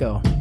go.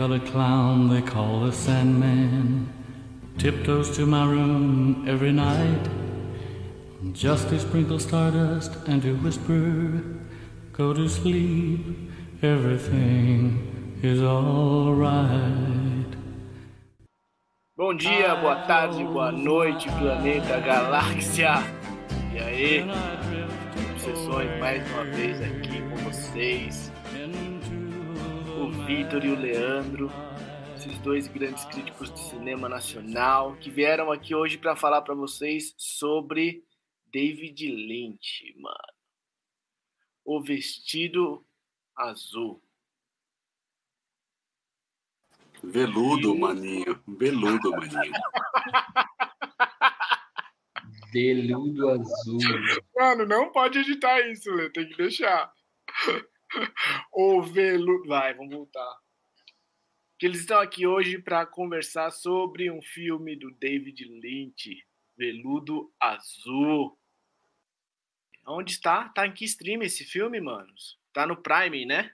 Colored clown they call the Sandman tiptoes to my room every night just to sprinkle stardust and to whisper, Go to sleep, everything is alright. Bom dia, boa tarde, boa noite, planeta, galáxia. E aí, obsessões mais uma vez aqui com vocês. Vitor e o Leandro, esses dois grandes críticos de cinema nacional que vieram aqui hoje para falar para vocês sobre David Lynch, mano. O vestido azul. Veludo, maninho. Veludo, maninho. Veludo azul. Mano, não pode editar isso, Lê, tem que deixar. O veludo. Vai, vamos voltar. Que eles estão aqui hoje para conversar sobre um filme do David Lynch, Veludo Azul. Onde está? Tá em que stream esse filme, manos? Tá no Prime, né?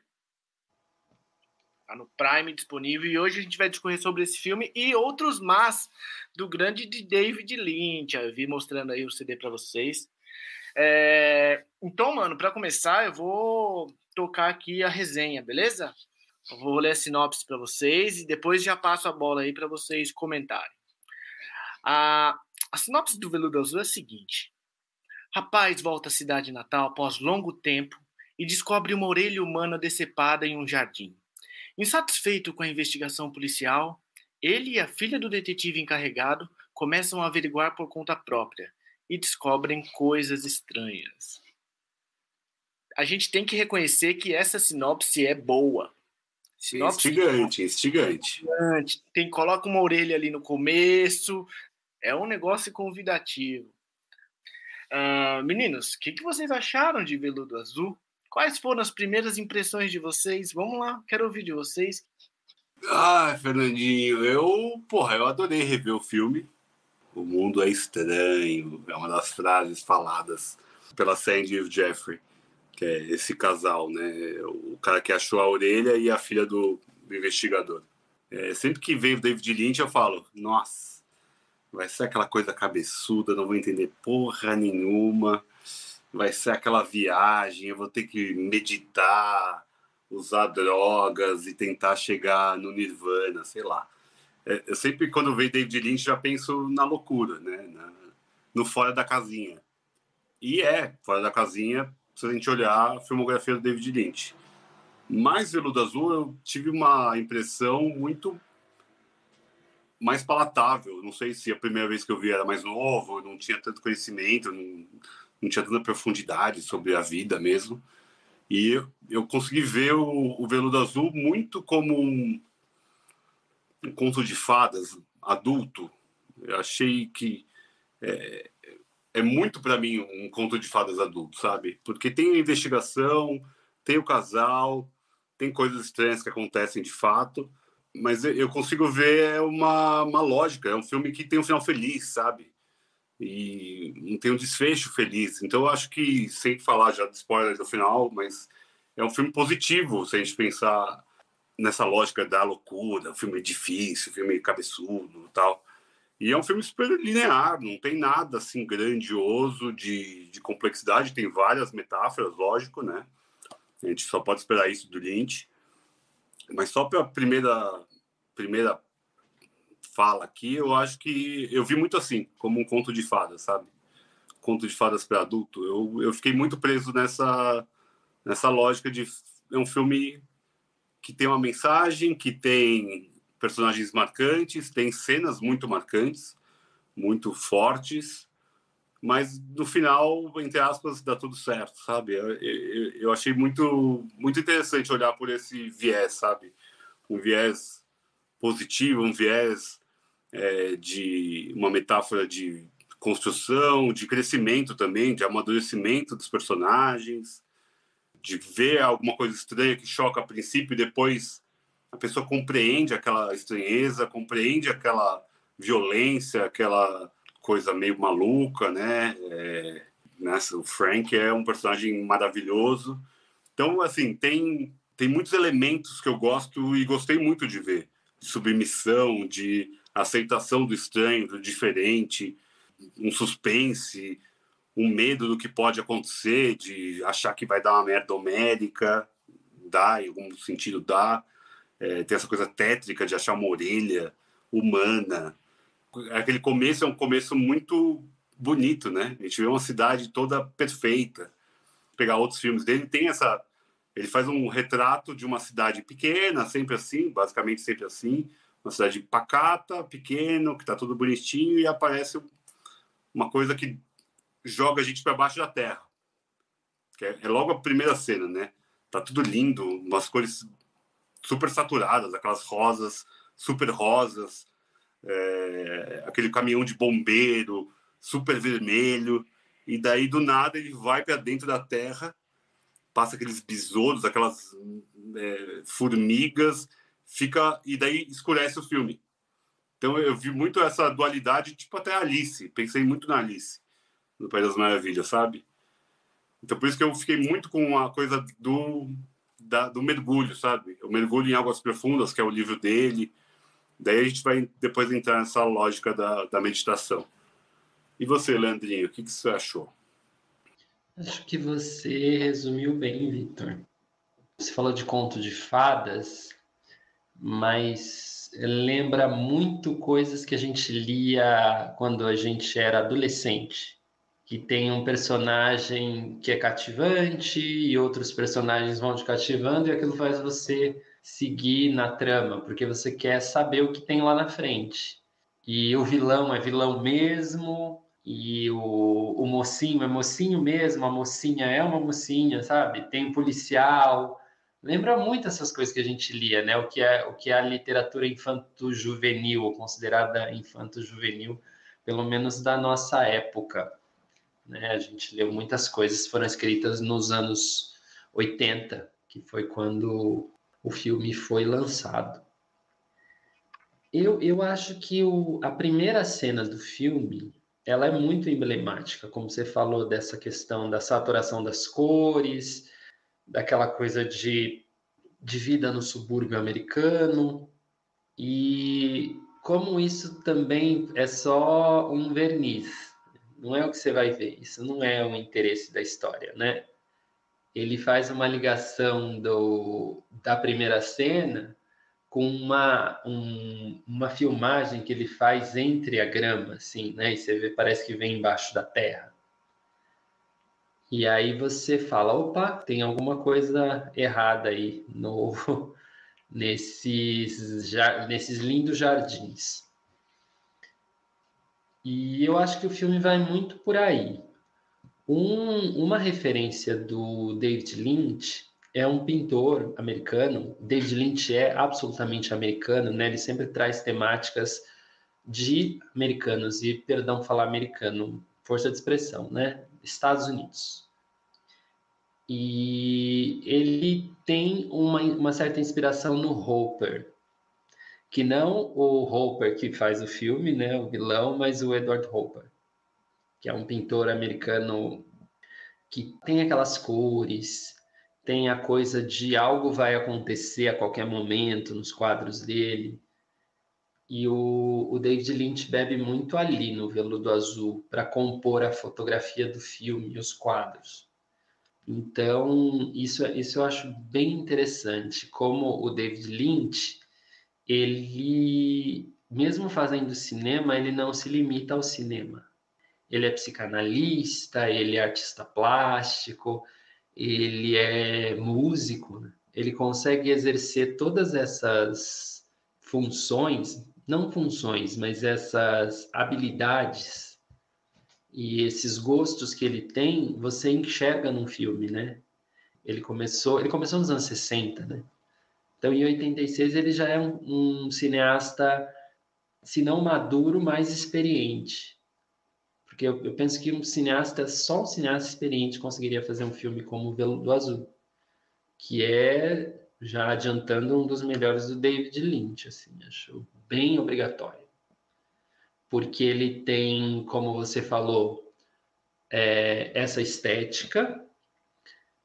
Tá no Prime disponível e hoje a gente vai discorrer sobre esse filme e outros más do grande de David Lynch. Eu vi mostrando aí o CD para vocês. É... Então, mano, para começar, eu vou tocar aqui a resenha, beleza? Eu vou ler a sinopse para vocês e depois já passo a bola aí para vocês comentarem. A... a sinopse do Veludo Azul é a seguinte: Rapaz volta à cidade natal após longo tempo e descobre uma orelha humana decepada em um jardim. Insatisfeito com a investigação policial, ele e a filha do detetive encarregado começam a averiguar por conta própria e descobrem coisas estranhas. A gente tem que reconhecer que essa sinopse é boa. Sinopse instigante, instigante. Tem, coloca uma orelha ali no começo, é um negócio convidativo. Uh, meninos, o que, que vocês acharam de Veludo Azul? Quais foram as primeiras impressões de vocês? Vamos lá, quero ouvir de vocês. Ah, Fernandinho, eu, porra, eu adorei rever o filme. O mundo é estranho, é uma das frases faladas pela Sandy e o Jeffrey, que é esse casal, né? O cara que achou a orelha e a filha do, do investigador. É, sempre que vem o David Lynch, eu falo, nossa, vai ser aquela coisa cabeçuda, não vou entender porra nenhuma vai ser aquela viagem, eu vou ter que meditar, usar drogas e tentar chegar no nirvana, sei lá. É, eu sempre, quando vejo David Lynch, já penso na loucura, né? Na, no fora da casinha. E é, fora da casinha, se a gente olhar a filmografia do David Lynch. Mas Veludo Azul, eu tive uma impressão muito mais palatável. Não sei se a primeira vez que eu vi era mais novo, não tinha tanto conhecimento, não, não tinha tanta profundidade sobre a vida mesmo. E eu consegui ver o, o Veludo Azul muito como um, um conto de fadas adulto. Eu achei que é, é muito para mim um conto de fadas adulto, sabe? Porque tem a investigação, tem o casal, tem coisas estranhas que acontecem de fato, mas eu consigo ver uma, uma lógica. É um filme que tem um final feliz, sabe? e não tem um desfecho feliz. Então eu acho que, sem falar já de spoiler do final, mas é um filme positivo se a gente pensar nessa lógica da loucura, um filme difícil, um filme cabeçudo tal. E é um filme super linear, não tem nada assim grandioso de, de complexidade, tem várias metáforas, lógico, né? A gente só pode esperar isso do Lynch. Mas só para a primeira, primeira fala aqui, eu acho que eu vi muito assim, como um conto de fadas, sabe? Conto de fadas para adulto. Eu, eu fiquei muito preso nessa, nessa lógica de é um filme que tem uma mensagem, que tem personagens marcantes, tem cenas muito marcantes, muito fortes, mas no final, entre aspas, dá tudo certo, sabe? Eu, eu, eu, achei muito, muito interessante olhar por esse viés, sabe? Um viés positivo, um viés é, de uma metáfora de construção, de crescimento também, de amadurecimento dos personagens, de ver alguma coisa estranha que choca a princípio e depois a pessoa compreende aquela estranheza, compreende aquela violência, aquela coisa meio maluca, né? É, nessa, o Frank é um personagem maravilhoso. Então, assim, tem, tem muitos elementos que eu gosto e gostei muito de ver. Submissão, de aceitação do estranho, do diferente, um suspense, um medo do que pode acontecer, de achar que vai dar uma merda homérica, dá, em algum sentido dá. É, tem essa coisa tétrica de achar uma orelha humana. Aquele começo é um começo muito bonito, né? A gente vê uma cidade toda perfeita. Pegar outros filmes dele, tem essa. Ele faz um retrato de uma cidade pequena, sempre assim, basicamente sempre assim. Uma cidade pacata, pequeno, que tá tudo bonitinho, e aparece uma coisa que joga a gente para baixo da terra. É, é, logo a primeira cena, né? Tá tudo lindo, umas cores super saturadas, aquelas rosas super rosas, é, aquele caminhão de bombeiro super vermelho, e daí do nada ele vai para dentro da terra, passa aqueles besouros, aquelas é, formigas, fica e daí escurece o filme. Então eu vi muito essa dualidade, tipo até Alice, pensei muito na Alice no País das Maravilhas, sabe? Então por isso que eu fiquei muito com a coisa do da, do mergulho, sabe? O mergulho em águas profundas, que é o livro dele. Daí a gente vai depois entrar nessa lógica da, da meditação. E você, Leandrinho, o que, que você achou? Acho que você resumiu bem, Victor. Você falou de conto de fadas, mas lembra muito coisas que a gente lia quando a gente era adolescente que tem um personagem que é cativante e outros personagens vão te cativando e aquilo faz você seguir na trama, porque você quer saber o que tem lá na frente. E o vilão é vilão mesmo, e o, o mocinho é mocinho mesmo, a mocinha é uma mocinha, sabe? Tem um policial. Lembra muito essas coisas que a gente lia, né? O que é, o que é a literatura infanto-juvenil, ou considerada infanto-juvenil, pelo menos da nossa época. Né? A gente leu muitas coisas que foram escritas nos anos 80, que foi quando o filme foi lançado. Eu, eu acho que o, a primeira cena do filme ela é muito emblemática, como você falou dessa questão da saturação das cores, daquela coisa de, de vida no subúrbio americano, e como isso também é só um verniz não é o que você vai ver, isso não é o interesse da história, né? Ele faz uma ligação do, da primeira cena com uma, um, uma filmagem que ele faz entre a grama, assim, né? E você vê, parece que vem embaixo da terra. E aí você fala, opa, tem alguma coisa errada aí no, nesses, nesses lindos jardins. E eu acho que o filme vai muito por aí. Um, uma referência do David Lynch é um pintor americano. David Lynch é absolutamente americano, né? Ele sempre traz temáticas de americanos e, perdão, falar americano, força de expressão, né? Estados Unidos. E ele tem uma, uma certa inspiração no Hopper, que não o Hopper que faz o filme, né, o vilão, mas o Edward Hopper, que é um pintor americano que tem aquelas cores, tem a coisa de algo vai acontecer a qualquer momento nos quadros dele. E o, o David Lynch bebe muito ali no Veludo Azul para compor a fotografia do filme os quadros. Então, isso, isso eu acho bem interessante, como o David Lynch ele, mesmo fazendo cinema, ele não se limita ao cinema. Ele é psicanalista, ele é artista plástico, ele é músico, né? ele consegue exercer todas essas funções, não funções, mas essas habilidades E esses gostos que ele tem, você enxerga num filme, né? Ele começou, ele começou nos anos 60, né? Então, em 86, ele já é um, um cineasta, se não maduro, mais experiente. Porque eu, eu, penso que um cineasta, só um cineasta experiente conseguiria fazer um filme como O Veludo Azul, que é, já adiantando, um dos melhores do David Lynch, assim, acho bem obrigatório porque ele tem, como você falou, é, essa estética,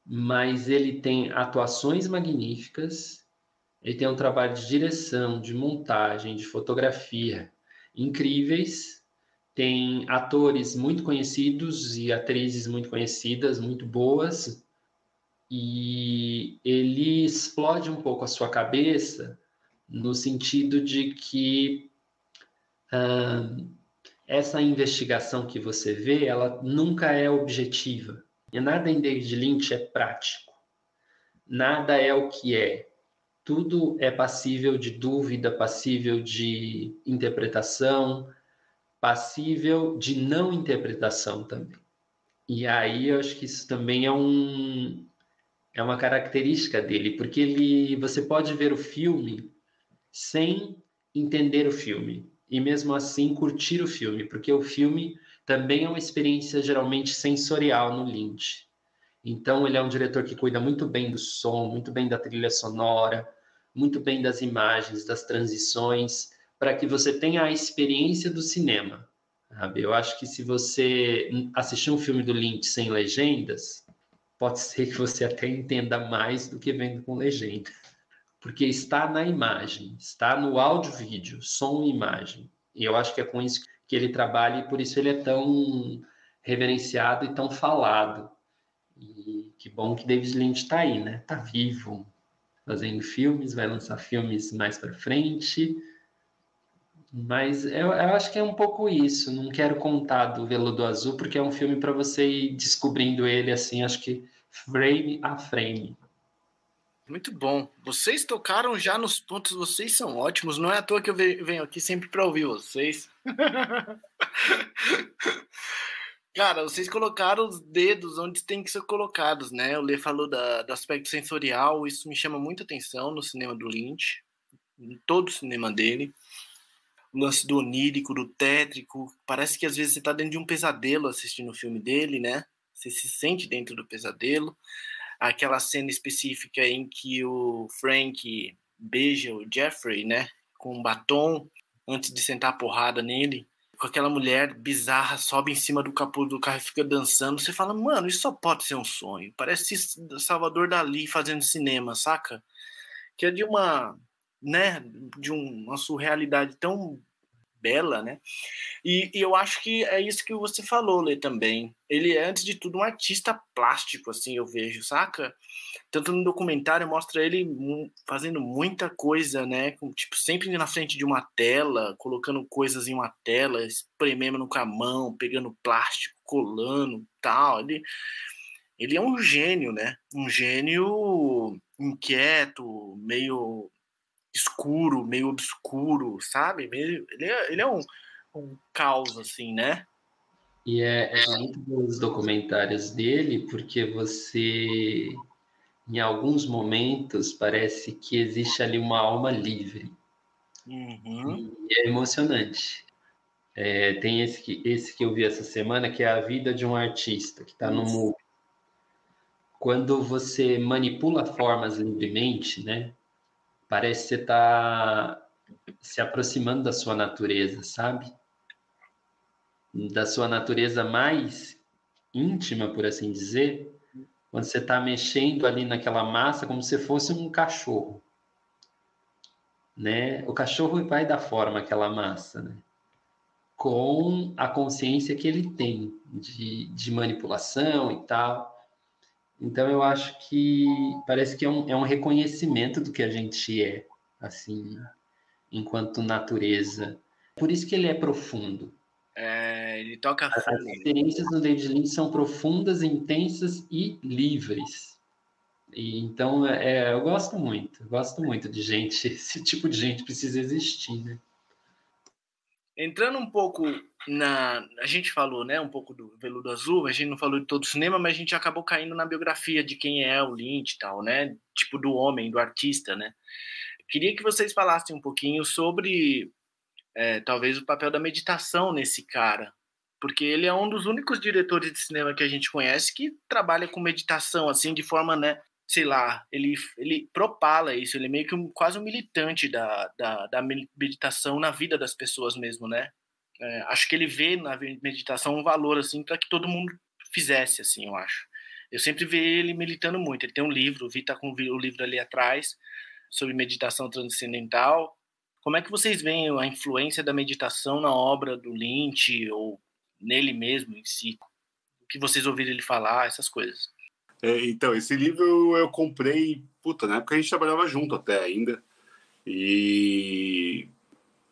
mas ele tem atuações magníficas, ele tem um trabalho de direção, de montagem, de fotografia incríveis, tem atores muito conhecidos e atrizes muito conhecidas, muito boas, e ele explode um pouco a sua cabeça no sentido de que essa investigação que você vê, ela nunca é objetiva. E nada em David Lynch é prático. Nada é o que é. Tudo é passível de dúvida, passível de interpretação, passível de não interpretação também. E aí eu acho que isso também é um é uma característica dele, porque ele você pode ver o filme sem entender o filme e mesmo assim curtir o filme, porque o filme também é uma experiência geralmente sensorial no Lynch. Então ele é um diretor que cuida muito bem do som, muito bem da trilha sonora, muito bem das imagens, das transições, para que você tenha a experiência do cinema. Sabe? Eu acho que se você assistir um filme do Lynch sem legendas, pode ser que você até entenda mais do que vendo com legenda porque está na imagem, está no áudio-vídeo, som e imagem. E eu acho que é com isso que ele trabalha e por isso ele é tão reverenciado e tão falado. E que bom que David Lynch está aí, né? Está vivo, fazendo filmes, vai lançar filmes mais para frente. Mas eu, eu, acho que é um pouco isso. Não quero contar do Veludo Azul, porque é um filme para você ir descobrindo ele assim, acho que frame a frame. Muito bom. Vocês tocaram já nos pontos, vocês são ótimos. Não é à toa que eu venho aqui sempre para ouvir vocês. Cara, vocês colocaram os dedos onde tem que ser colocados, né? O Lê falou da, do aspecto sensorial, isso me chama muita atenção no cinema do Lynch, em todo o cinema dele. O lance do onírico, do tétrico, parece que às vezes você está dentro de um pesadelo assistindo o filme dele, né? Você se sente dentro do pesadelo aquela cena específica em que o Frank beija o Jeffrey, né, com um batom antes de sentar a porrada nele, aquela mulher bizarra sobe em cima do capô do carro e fica dançando. Você fala, mano, isso só pode ser um sonho. Parece Salvador Dali fazendo cinema, saca? Que é de uma, né, de uma surrealidade tão bela, né? E, e, eu acho que é isso que você falou, Lê, também. Ele é, antes de tudo, um artista plástico, assim, eu vejo, saca? Tanto no documentário mostra ele fazendo muita coisa, né? Tipo, sempre na frente de uma tela, colocando coisas em uma tela, espremendo com a mão, pegando plástico, colando, tal. Ele, ele é um gênio, né? Um gênio inquieto, meio escuro, meio obscuro, sabe? Meio, ele, é, ele é um, um caos, assim, né? E é, é muito bom os documentários dele, porque você, em alguns momentos, parece que existe ali uma alma livre. Uhum. E é emocionante. É, tem esse que, esse que eu vi essa semana, que é a vida de um artista, que está no MUBI. Quando você manipula formas livremente, né? Parece que você está se aproximando da sua natureza, sabe? Da sua natureza mais íntima, por assim dizer, quando você está mexendo ali naquela massa como se fosse um cachorro, né? O cachorro vai dar forma àquela massa, né? Com a consciência que ele tem de, de manipulação e tal. Então eu acho que parece que é um, é um reconhecimento do que a gente é, assim, enquanto natureza. Por isso que ele é profundo. É, ele toca As experiências do David Lynch são profundas, intensas e livres. E, então, é, eu gosto muito, gosto muito de gente, esse tipo de gente precisa existir, né? Entrando um pouco na. A gente falou, né, um pouco do Veludo Azul, a gente não falou de todo o cinema, mas a gente acabou caindo na biografia de quem é o Lynch e tal, né? Tipo, do homem, do artista, né? Queria que vocês falassem um pouquinho sobre, é, talvez, o papel da meditação nesse cara, porque ele é um dos únicos diretores de cinema que a gente conhece que trabalha com meditação, assim, de forma, né, sei lá, ele, ele propala isso, ele é meio que um, quase um militante da, da, da meditação na vida das pessoas mesmo, né? É, acho que ele vê na meditação um valor, assim, para que todo mundo fizesse, assim, eu acho. Eu sempre vi ele militando muito. Ele tem um livro, o Vi tá com o livro ali atrás, sobre meditação transcendental. Como é que vocês veem a influência da meditação na obra do Lynch ou nele mesmo em si? O que vocês ouviram ele falar, essas coisas. É, então, esse livro eu comprei, puta, na época a gente trabalhava junto até ainda. E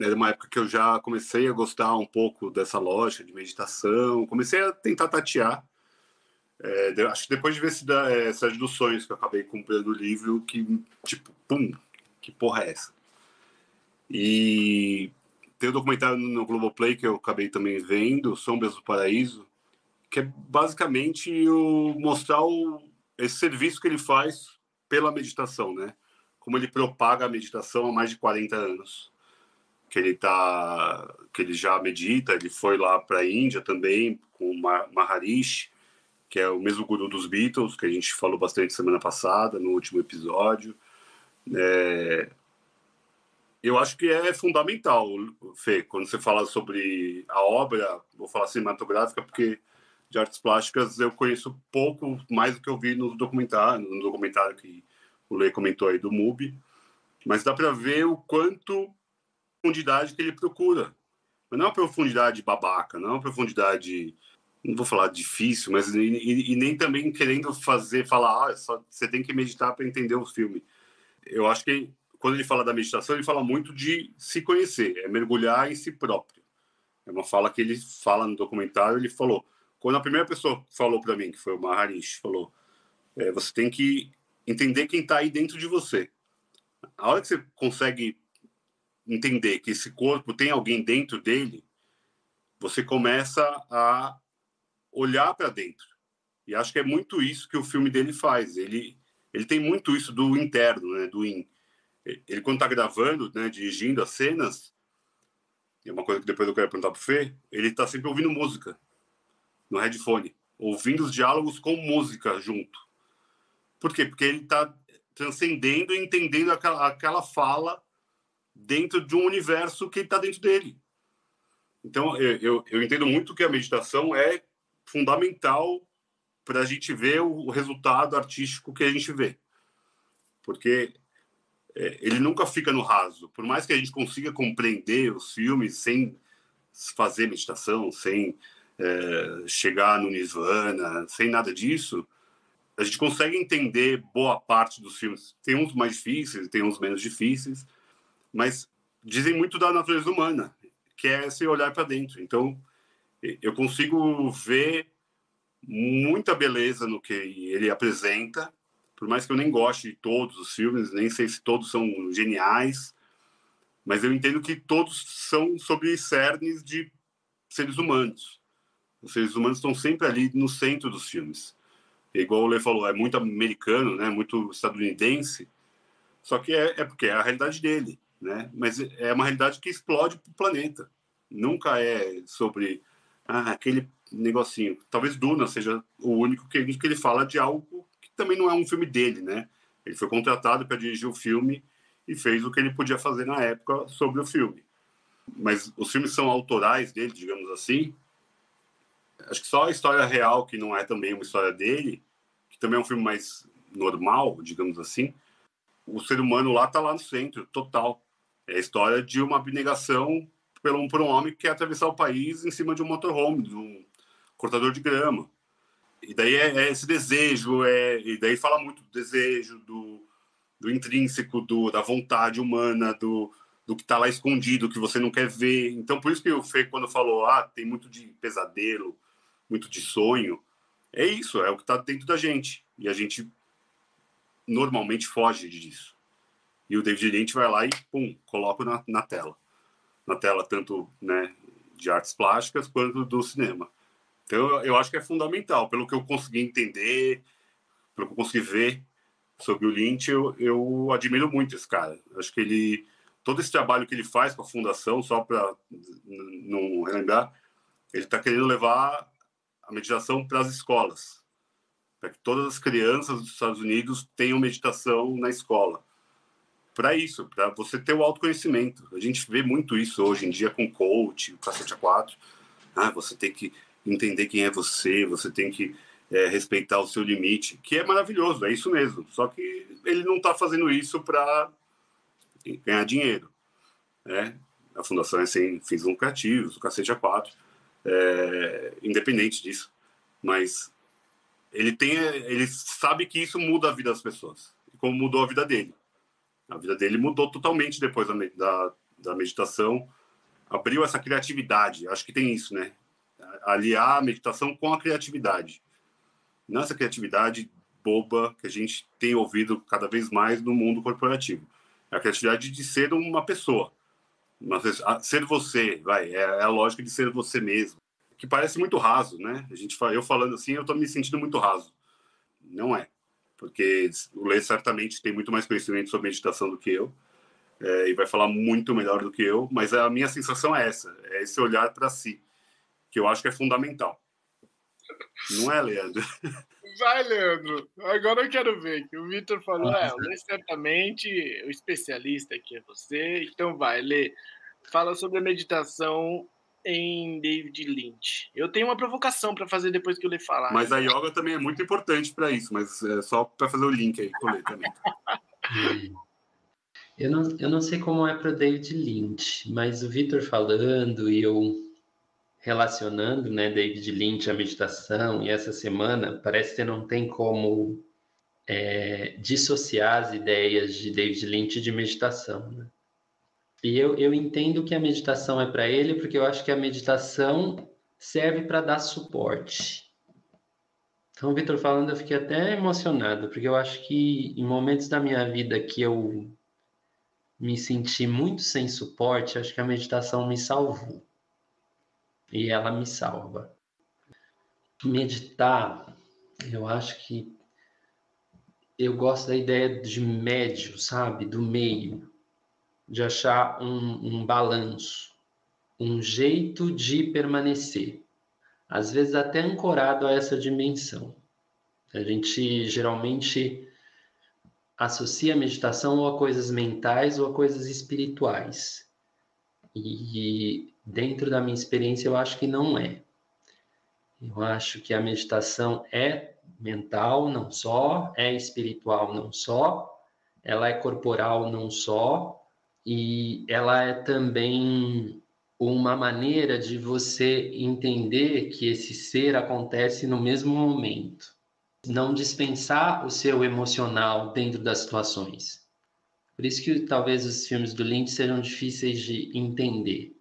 era uma época que eu já comecei a gostar um pouco dessa lógica de meditação, comecei a tentar tatear. É, acho que depois de ver esse da, é, dos Sonhos, que eu acabei comprando o livro, que, tipo, pum, que porra é essa? E tem um documentário no Globoplay que eu acabei também vendo, Sombras do Paraíso, que é basicamente o, mostrar o, esse serviço que ele faz pela meditação, né? Como ele propaga a meditação há mais de 40 anos. Que ele tá, que ele já medita, ele foi lá para a Índia também com o Maharishi, que é o mesmo guru dos Beatles, que a gente falou bastante semana passada, no último episódio. É... Eu acho que é fundamental, Fê, quando você fala sobre a obra, vou falar cinematográfica, porque de artes plásticas eu conheço pouco mais do que eu vi no documentário, no documentário que o Lê comentou aí do MUBI, mas dá para ver o quanto profundidade que ele procura. Mas não é uma profundidade babaca, não é uma profundidade, não vou falar difícil, mas e, e, e nem também querendo fazer, falar, ah, só, você tem que meditar para entender o filme. Eu acho que quando ele fala da meditação, ele fala muito de se conhecer, é mergulhar em si próprio. É uma fala que ele fala no documentário, ele falou, quando a primeira pessoa falou para mim, que foi o Maharishi, falou: é, você tem que entender quem está aí dentro de você. A hora que você consegue entender que esse corpo tem alguém dentro dele, você começa a olhar para dentro. E acho que é muito isso que o filme dele faz. Ele, ele tem muito isso do interno, né, do in. Ele, quando está gravando, né, dirigindo as cenas, é uma coisa que depois eu quero perguntar para o Fê, ele está sempre ouvindo música no headphone, ouvindo os diálogos com música junto. Por quê? Porque ele está transcendendo e entendendo aquela, aquela fala dentro de um universo que está dentro dele. Então, eu, eu, eu, entendo muito que a meditação é fundamental para a gente ver o, o, resultado artístico que a gente vê. Porque é, ele nunca fica no raso. Por mais que a gente consiga compreender os filmes sem fazer meditação, sem é, chegar no Nirvana, sem nada disso, a gente consegue entender boa parte dos filmes. Tem uns mais difíceis, tem uns menos difíceis, mas dizem muito da natureza humana, que é esse olhar para dentro. Então, eu consigo ver muita beleza no que ele apresenta, por mais que eu nem goste de todos os filmes, nem sei se todos são geniais, mas eu entendo que todos são sobre cernes de seres humanos. Os seres humanos estão sempre ali no centro dos filmes. E, igual o Lê falou, é muito americano, né? Muito estadunidense. Só que é, é porque é a realidade dele, né? Mas é uma realidade que explode para o planeta. Nunca é sobre ah, aquele negocinho. Talvez Duna seja o único que, que ele fala de algo que também não é um filme dele, né? Ele foi contratado para dirigir o filme e fez o que ele podia fazer na época sobre o filme. Mas os filmes são autorais dele, digamos assim, acho que só a história real, que não é também uma história dele, que também é um filme mais normal, digamos assim, o ser humano lá está lá no centro, total. É a história de uma abnegação por um, por um homem que quer atravessar o país em cima de um motorhome, de um cortador de grama. E daí é, é esse desejo, é, e daí fala muito do desejo, do, do intrínseco, do, da vontade humana, do, do que está lá escondido, que você não quer ver. Então, por isso que o Fê, quando falou, ah, tem muito de pesadelo, muito de sonho. É isso, é o que está dentro da gente. E a gente normalmente foge disso. E o David Lynch vai lá e, pum, coloca na, na tela. na tela, tanto né, de artes plásticas quanto do cinema. Então, eu acho que é fundamental. Pelo que eu consegui entender, pelo que eu consegui ver sobre o Lynch, eu, eu admiro muito esse cara. Acho que ele todo esse trabalho que ele faz com a fundação, só para não relembrar, ele está querendo levar a meditação para as escolas, para que todas as crianças dos Estados Unidos tenham meditação na escola. Para isso, para você ter o autoconhecimento. A gente vê muito isso hoje em dia com coach, cacete a quatro. Ah, você tem que entender quem é você, você tem que é, respeitar o seu limite, que é maravilhoso, é isso mesmo. Só que ele não está fazendo isso para ganhar dinheiro. Né? A fundação é sem fins lucrativos, o cacete a quatro, é, independente disso. Mas ele tem, ele sabe que isso muda a vida das pessoas, como mudou a vida dele. A vida dele mudou totalmente depois da, da, da meditação, abriu essa criatividade. Acho que tem isso, né? Aliar a meditação com a criatividade. Nessa criatividade boba que a gente tem ouvido cada vez mais no mundo corporativo. É a criatividade de ser uma pessoa. Mas, ser você, vai, é, é a lógica de ser você mesmo. Que parece muito raso, né? A gente, eu falando assim, eu estou me sentindo muito raso. Não é. Porque o Lê certamente tem muito mais conhecimento sobre meditação do que eu. É, e vai falar muito melhor do que eu, mas a minha sensação é essa, é esse olhar para si, que eu acho que é fundamental. Não é, Leandro? Vai, Leandro. Agora eu quero ver. Que o Vitor falou, é, Lê certamente o especialista aqui é você. Então vai, Lê. Fala sobre a meditação em David Lynch. Eu tenho uma provocação para fazer depois que o Lê falar. Mas a yoga também é muito importante para isso, mas é só para fazer o link aí com o Lê também. eu, não, eu não sei como é para David Lynch, mas o Vitor falando e eu relacionando, né, David Lynch, a meditação, e essa semana parece que não tem como é, dissociar as ideias de David Lynch de meditação. Né? E eu, eu entendo que a meditação é para ele, porque eu acho que a meditação serve para dar suporte. Então, Vitor falando, eu fiquei até emocionado, porque eu acho que em momentos da minha vida que eu me senti muito sem suporte, acho que a meditação me salvou e ela me salva. Meditar, eu acho que eu gosto da ideia de médio, sabe? Do meio, de achar um, um balanço, um jeito de permanecer, às vezes até ancorado a essa dimensão. A gente geralmente associa a meditação ou a coisas mentais ou a coisas espirituais. E dentro da minha experiência, eu acho que não é. Eu acho que a meditação é mental, não só, é espiritual, não só, ela é corporal, não só, e ela é também uma maneira de você entender que esse ser acontece no mesmo momento. Não dispensar o seu emocional dentro das situações. Por isso que talvez os filmes do Lynch sejam difíceis de entender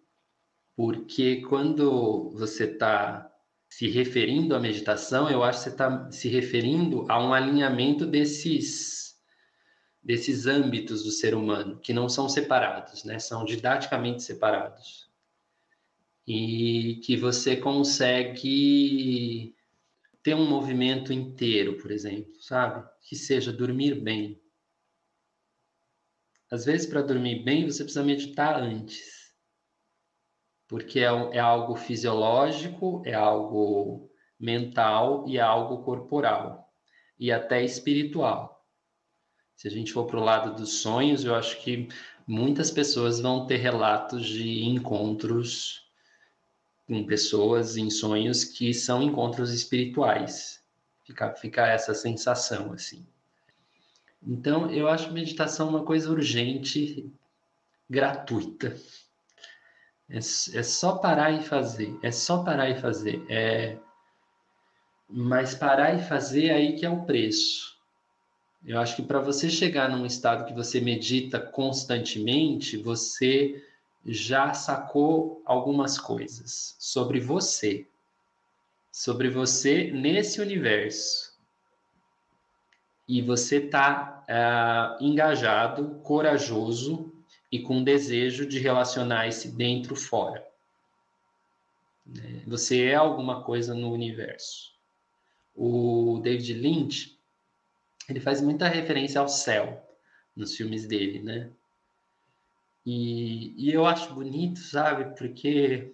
porque quando você está se referindo à meditação, eu acho que você está se referindo a um alinhamento desses desses âmbitos do ser humano que não são separados, né? São didaticamente separados e que você consegue ter um movimento inteiro, por exemplo, sabe? Que seja dormir bem. Às vezes, para dormir bem, você precisa meditar antes porque é, é algo fisiológico, é algo mental e é algo corporal e até espiritual. Se a gente for para o lado dos sonhos, eu acho que muitas pessoas vão ter relatos de encontros com pessoas em sonhos que são encontros espirituais. Fica, fica essa sensação assim. Então, eu acho meditação uma coisa urgente, gratuita. É, é só parar e fazer. É só parar e fazer. É... Mas parar e fazer é aí que é o preço. Eu acho que para você chegar num estado que você medita constantemente, você já sacou algumas coisas sobre você, sobre você nesse universo. E você está uh, engajado, corajoso e com desejo de relacionar esse dentro fora. Né? Você é alguma coisa no universo. O David Lynch, ele faz muita referência ao céu nos filmes dele, né? E, e eu acho bonito, sabe? Porque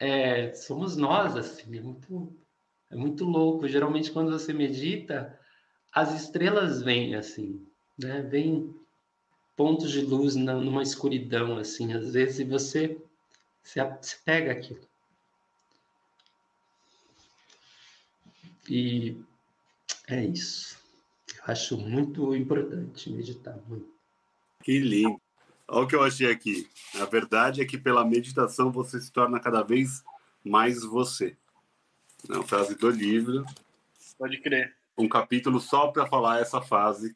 é, somos nós, assim, é muito, é muito louco. Geralmente, quando você medita, as estrelas vêm, assim, né? Vem pontos de luz na, numa escuridão, assim, às vezes você, você, você pega aquilo. E é isso. Eu acho muito importante meditar muito. Que lindo. Olha o que eu achei aqui. A verdade é que pela meditação você se torna cada vez mais você. É uma frase do livro. Pode crer. Um capítulo só para falar essa frase.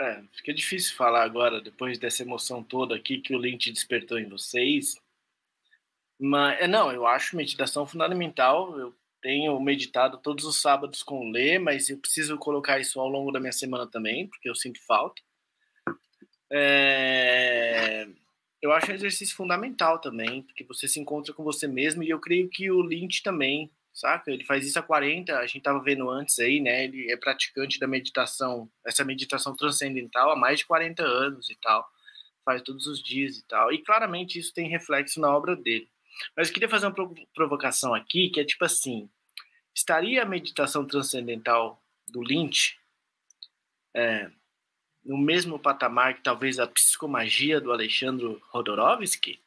É, fica difícil falar agora, depois dessa emoção toda aqui que o Lynch despertou em vocês. Mas, é, não, eu acho meditação fundamental. Eu tenho meditado todos os sábados com o Lê, mas eu preciso colocar isso ao longo da minha semana também, porque eu sinto falta. É... Eu acho um exercício fundamental também, porque você se encontra com você mesmo, e eu creio que o Lynch também, saca? Ele faz isso há 40, a gente estava vendo antes aí, né? Ele é praticante da meditação, essa meditação transcendental há mais de 40 anos e tal, faz todos os dias e tal, e claramente isso tem reflexo na obra dele. Mas eu queria fazer uma provocação aqui, que é tipo assim: estaria a meditação transcendental do Lynch é, no mesmo patamar que talvez a psicomagia do Alexandre Rodorovsky?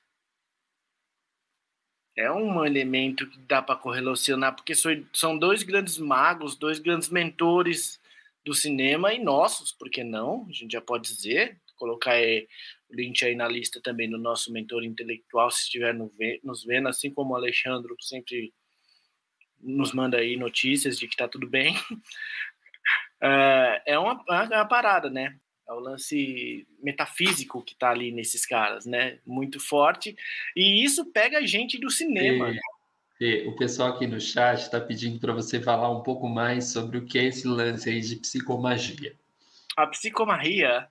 É um elemento que dá para correlacionar, porque são dois grandes magos, dois grandes mentores do cinema e nossos, por que não? A gente já pode dizer, colocar o Lynch aí na lista também do nosso mentor intelectual, se estiver nos vendo, assim como o Alexandre sempre nos manda aí notícias de que está tudo bem. É, é uma, é uma parada, né? É o lance metafísico que está ali nesses caras, né? Muito forte. E isso pega a gente do cinema. E, né? e, o pessoal aqui no chat está pedindo para você falar um pouco mais sobre o que é esse lance aí de psicomagia. A psicomagia,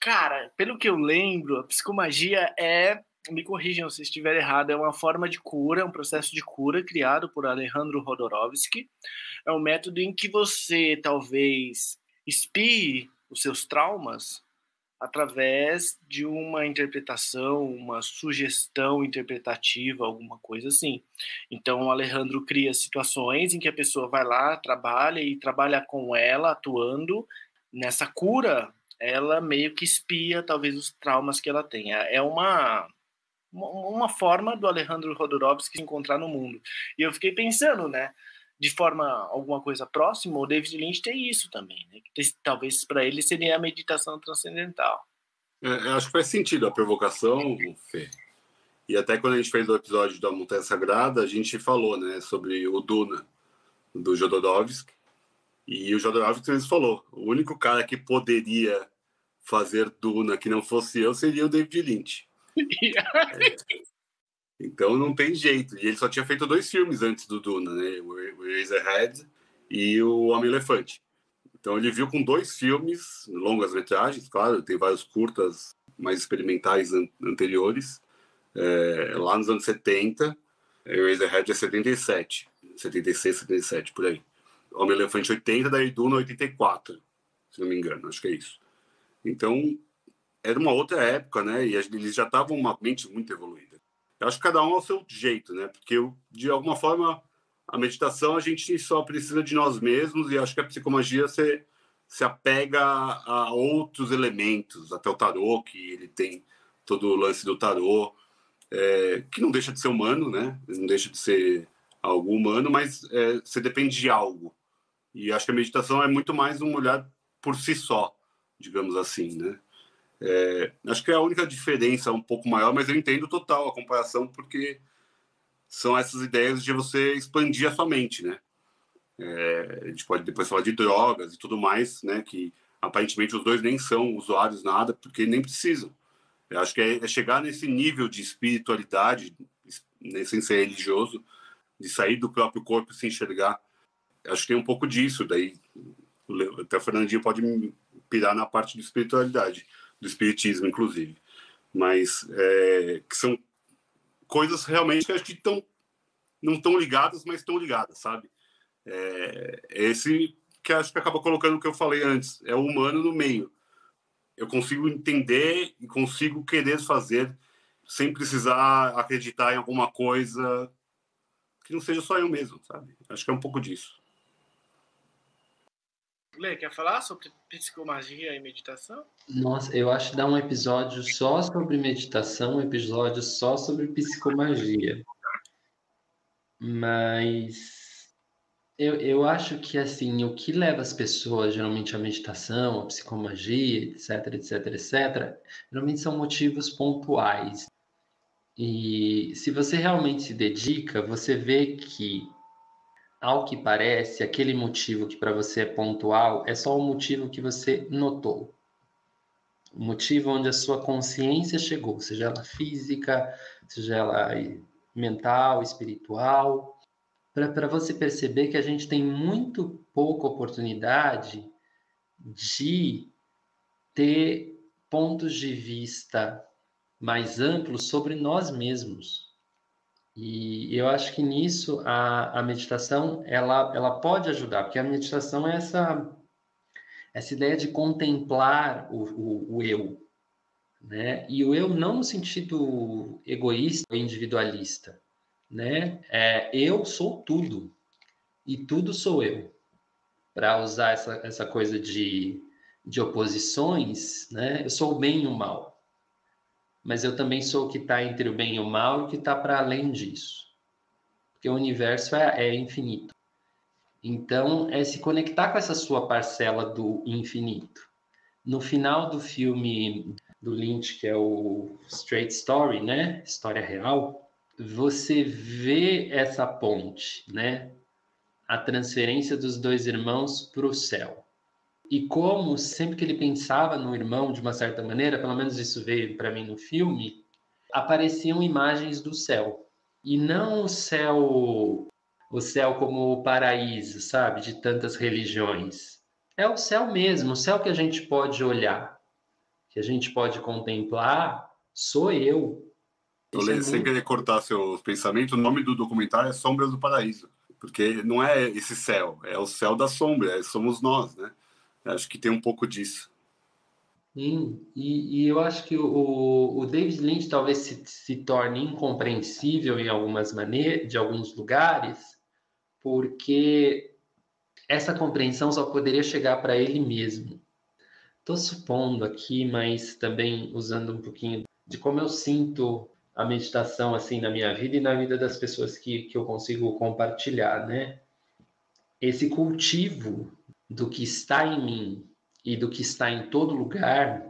cara, pelo que eu lembro, a psicomagia é me corrijam se estiver errado, é uma forma de cura, um processo de cura criado por Alejandro Rodorovsky. É um método em que você talvez espie os seus traumas através de uma interpretação, uma sugestão interpretativa, alguma coisa assim. Então, o Alejandro cria situações em que a pessoa vai lá, trabalha e trabalha com ela, atuando nessa cura, ela meio que espia talvez os traumas que ela tem. É uma uma forma do Alejandro Rodorovsky se encontrar no mundo. E eu fiquei pensando, né? De forma alguma coisa próxima, o David Lynch tem isso também, né? Talvez para ele seria a meditação transcendental. É, acho que faz sentido a provocação, Fê. E até quando a gente fez o episódio da Montanha Sagrada, a gente falou, né, sobre o Duna do Jodorowsky. E o Jodorowsky falou: o único cara que poderia fazer Duna que não fosse eu seria o David Lynch. Então não tem jeito. E ele só tinha feito dois filmes antes do Duna, né? O Razorhead e o Homem-Elefante. Então ele viu com dois filmes, longas metragens, claro, tem vários curtas mais experimentais an anteriores, é, lá nos anos 70. O Razorhead é 77, 76, 77, por aí. Homem-Elefante 80, daí Duna 84, se não me engano, acho que é isso. Então, era uma outra época, né? E eles já estavam uma mente muito evoluída. Eu acho que cada um ao seu jeito, né? Porque de alguma forma a meditação a gente só precisa de nós mesmos e acho que a psicomagia se, se apega a outros elementos, até o tarô que ele tem todo o lance do tarô, é, que não deixa de ser humano, né? Não deixa de ser algo humano, mas é, você depende de algo. E acho que a meditação é muito mais um olhar por si só, digamos assim, né? É, acho que é a única diferença um pouco maior, mas eu entendo total a comparação, porque são essas ideias de você expandir a sua mente, né? É, a gente pode depois falar de drogas e tudo mais, né? Que aparentemente os dois nem são usuários nada, porque nem precisam. Eu acho que é, é chegar nesse nível de espiritualidade, sem ser religioso, de sair do próprio corpo e se enxergar. Eu acho que tem um pouco disso. Daí Até o Fernandinho pode pirar na parte de espiritualidade, do espiritismo, inclusive. Mas é, que são coisas realmente que acho que não estão ligadas, mas estão ligadas, sabe? É, esse que acho que acaba colocando o que eu falei antes, é o humano no meio. Eu consigo entender e consigo querer fazer sem precisar acreditar em alguma coisa que não seja só eu mesmo, sabe? Acho que é um pouco disso. Lê, quer falar sobre psicomagia e meditação? Nossa, eu acho que dá um episódio só sobre meditação, um episódio só sobre psicomagia. Mas eu, eu acho que assim, o que leva as pessoas geralmente à meditação, à psicomagia, etc, etc, etc, geralmente são motivos pontuais. E se você realmente se dedica, você vê que ao que parece, aquele motivo que para você é pontual é só o motivo que você notou. O motivo onde a sua consciência chegou, seja ela física, seja ela mental, espiritual, para você perceber que a gente tem muito pouca oportunidade de ter pontos de vista mais amplos sobre nós mesmos. E eu acho que nisso a, a meditação ela, ela pode ajudar, porque a meditação é essa, essa ideia de contemplar o, o, o eu. Né? E o eu não no sentido egoísta ou individualista. Né? É, eu sou tudo e tudo sou eu. Para usar essa, essa coisa de, de oposições, né? eu sou o bem e o mal mas eu também sou o que está entre o bem e o mal e o que está para além disso. Porque o universo é, é infinito. Então, é se conectar com essa sua parcela do infinito. No final do filme do Lynch, que é o Straight Story, né? História real, você vê essa ponte, né? A transferência dos dois irmãos para o céu e como sempre que ele pensava no irmão de uma certa maneira, pelo menos isso veio para mim no filme, apareciam imagens do céu e não o céu o céu como o paraíso, sabe, de tantas religiões. É o céu mesmo, o céu que a gente pode olhar, que a gente pode contemplar, sou eu. Eu é sem muito... querer cortar seu pensamento, o nome do documentário é Sombras do Paraíso, porque não é esse céu, é o céu da sombra, somos nós, né? Acho que tem um pouco disso. Sim, e, e eu acho que o, o David Lynch talvez se, se torne incompreensível em algumas maneiras, de alguns lugares, porque essa compreensão só poderia chegar para ele mesmo. Estou supondo aqui, mas também usando um pouquinho de como eu sinto a meditação assim na minha vida e na vida das pessoas que, que eu consigo compartilhar, né? Esse cultivo do que está em mim e do que está em todo lugar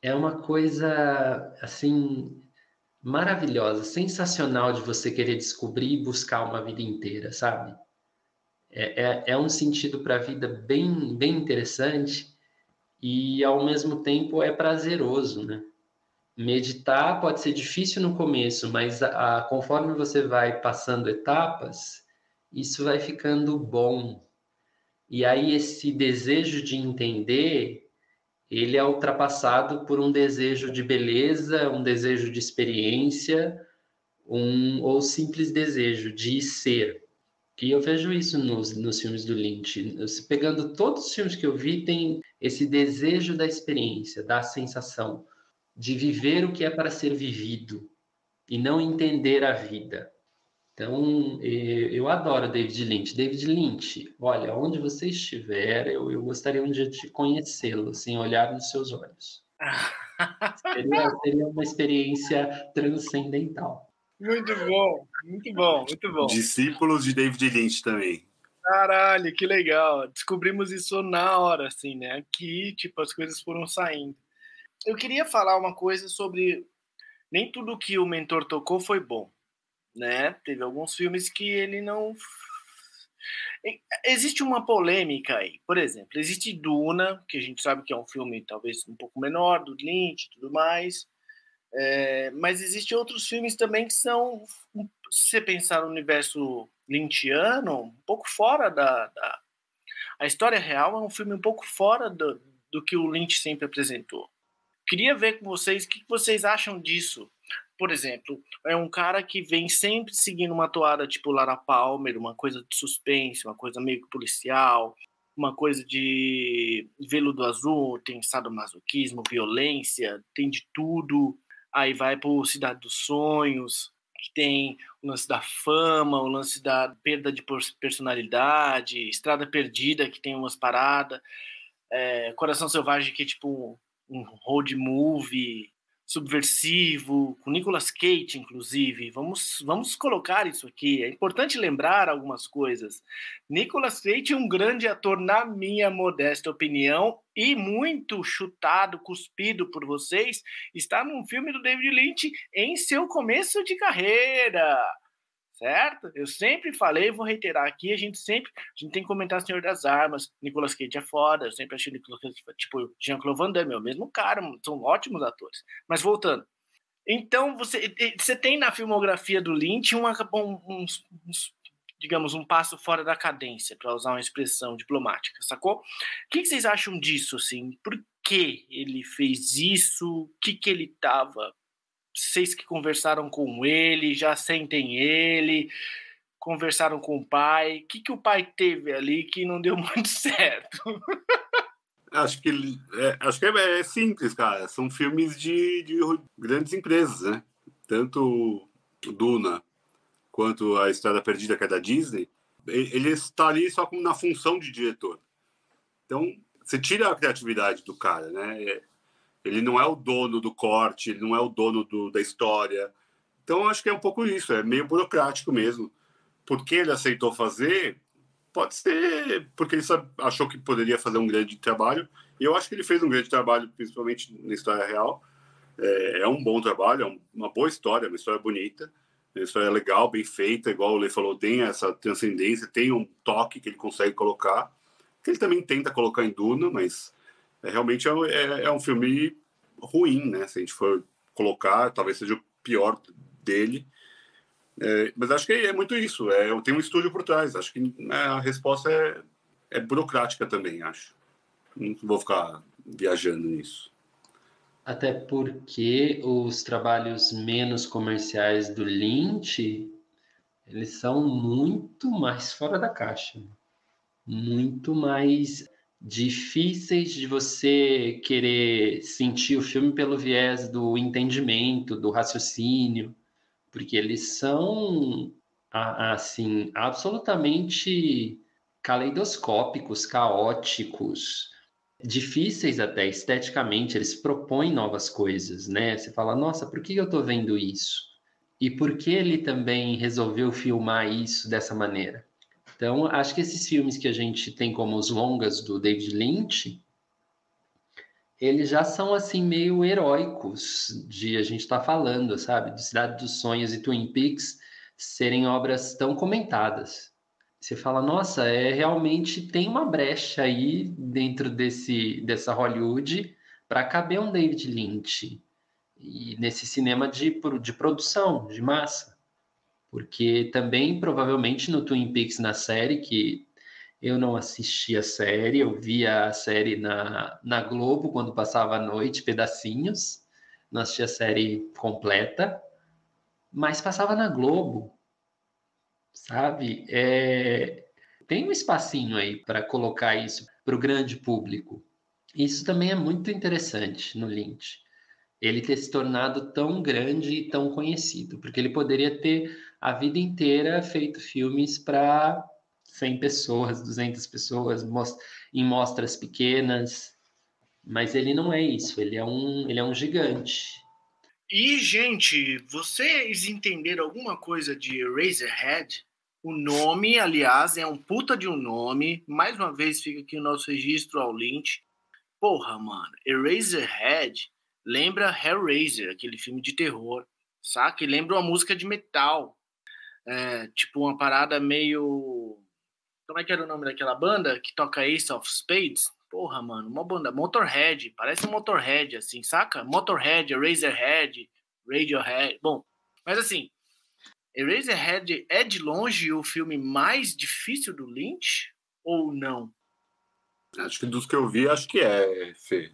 é uma coisa assim maravilhosa, sensacional de você querer descobrir e buscar uma vida inteira, sabe? É, é, é um sentido para a vida bem, bem interessante e ao mesmo tempo é prazeroso, né? Meditar pode ser difícil no começo, mas a, a, conforme você vai passando etapas, isso vai ficando bom, e aí esse desejo de entender, ele é ultrapassado por um desejo de beleza, um desejo de experiência, um ou simples desejo de ser. E eu vejo isso nos, nos filmes do Lynch. Pegando todos os filmes que eu vi, tem esse desejo da experiência, da sensação, de viver o que é para ser vivido e não entender a vida. Então, eu adoro David Lynch. David Lynch, olha, onde você estiver, eu, eu gostaria um dia de conhecê-lo, assim, olhar nos seus olhos. seria, seria uma experiência transcendental. Muito bom, muito bom, muito bom. Discípulos de David Lynch também. Caralho, que legal. Descobrimos isso na hora, assim, né? Aqui, tipo, as coisas foram saindo. Eu queria falar uma coisa sobre. Nem tudo que o mentor tocou foi bom né? Teve alguns filmes que ele não. Existe uma polêmica aí, por exemplo, existe Duna, que a gente sabe que é um filme talvez um pouco menor, do Lynch e tudo mais, é, mas existe outros filmes também que são, se você pensar no universo lynchiano, um pouco fora da, da... A história real é um filme um pouco fora do, do que o Lynch sempre apresentou. Queria ver com vocês o que vocês acham disso. Por exemplo, é um cara que vem sempre seguindo uma toada tipo Lara Palmer, uma coisa de suspense, uma coisa meio policial, uma coisa de veludo azul, tem sadomasoquismo, violência, tem de tudo. Aí vai pro Cidade dos Sonhos, que tem o lance da fama, o lance da perda de personalidade, Estrada Perdida, que tem umas paradas, é, Coração Selvagem, que é tipo um road movie, subversivo, com Nicolas Cage, inclusive. Vamos, vamos colocar isso aqui. É importante lembrar algumas coisas. Nicolas Cage é um grande ator, na minha modesta opinião, e muito chutado, cuspido por vocês. Está num filme do David Lynch em seu começo de carreira certo? Eu sempre falei, vou reiterar aqui, a gente sempre, a gente tem que comentar Senhor das Armas, Nicolas Cage é foda, eu sempre achei Nicolas Cage, tipo, Jean-Claude Van Damme, é o mesmo cara, são ótimos atores. Mas voltando, então você, você tem na filmografia do Lynch uma, uns, uns, digamos, um passo fora da cadência, para usar uma expressão diplomática, sacou? O que, vocês acham disso, assim? Por que ele fez isso? O que, que ele estava vocês que conversaram com ele, já sentem ele, conversaram com o pai. O que, que o pai teve ali que não deu muito certo? Acho que, é, acho que é, é, simples, cara. São filmes de, de grandes empresas, né? Tanto Duna quanto a Estrada Perdida, que é da Disney, ele está ali só na função de diretor. Então, você tira a criatividade do cara, né? Ele não é o dono do corte, ele não é o dono do, da história. Então, acho que é um pouco isso, é meio burocrático mesmo. Porque ele aceitou fazer, pode ser porque ele achou que poderia fazer um grande trabalho. E eu acho que ele fez um grande trabalho, principalmente na história real. É, é um bom trabalho, é uma boa história, uma história bonita, uma história legal, bem feita, igual o Lê falou, tem essa transcendência, tem um toque que ele consegue colocar, que ele também tenta colocar em Duna, mas é, realmente é, é, é, um filme ruim, né? Se a gente for colocar, talvez seja o pior dele. É, mas acho que é muito isso. É, eu tenho um estúdio por trás. Acho que né, a resposta é, é burocrática também, acho. Não vou ficar viajando nisso. Até porque os trabalhos menos comerciais do Lynch, eles são muito mais fora da caixa. Muito mais difíceis de você querer sentir o filme pelo viés do entendimento, do raciocínio, porque eles são assim absolutamente caleidoscópicos, caóticos, difíceis até esteticamente, eles propõem novas coisas, né? Você fala, nossa, por que eu estou vendo isso? E por que ele também resolveu filmar isso dessa maneira? Então, acho que esses filmes que a gente tem como os longas do David Lynch, eles já são assim meio heróicos de a gente estar tá falando, sabe, de Cidade dos Sonhos e Twin Peaks serem obras tão comentadas. Você fala, nossa, é realmente tem uma brecha aí dentro desse dessa Hollywood para caber um David Lynch e nesse cinema de, de produção, de massa porque também provavelmente no Twin Peaks na série, que eu não assisti a série, eu via a série na, na Globo quando passava a noite, pedacinhos, não assistia a série completa, mas passava na Globo, sabe? É, tem um espacinho aí para colocar isso para o grande público. Isso também é muito interessante no Lynch. Ele ter se tornado tão grande e tão conhecido, porque ele poderia ter a vida inteira feito filmes para 100 pessoas, 200 pessoas, em mostras pequenas, mas ele não é isso, ele é um, ele é um gigante. E, gente, vocês entenderam alguma coisa de Razorhead? O nome, aliás, é um puta de um nome. Mais uma vez fica aqui o nosso registro ao Lynch. Porra, mano, Eraserhead lembra Hellraiser, aquele filme de terror, saca? E lembra uma música de metal é, tipo uma parada meio. Como é que era o nome daquela banda que toca Ace of Spades? Porra, mano, uma banda. Motorhead, parece um Motorhead, assim, saca? Motorhead, Razorhead, Radiohead. Bom, mas assim, Eraserhead é de longe o filme mais difícil do Lynch ou não? Acho que dos que eu vi, acho que é, Fê.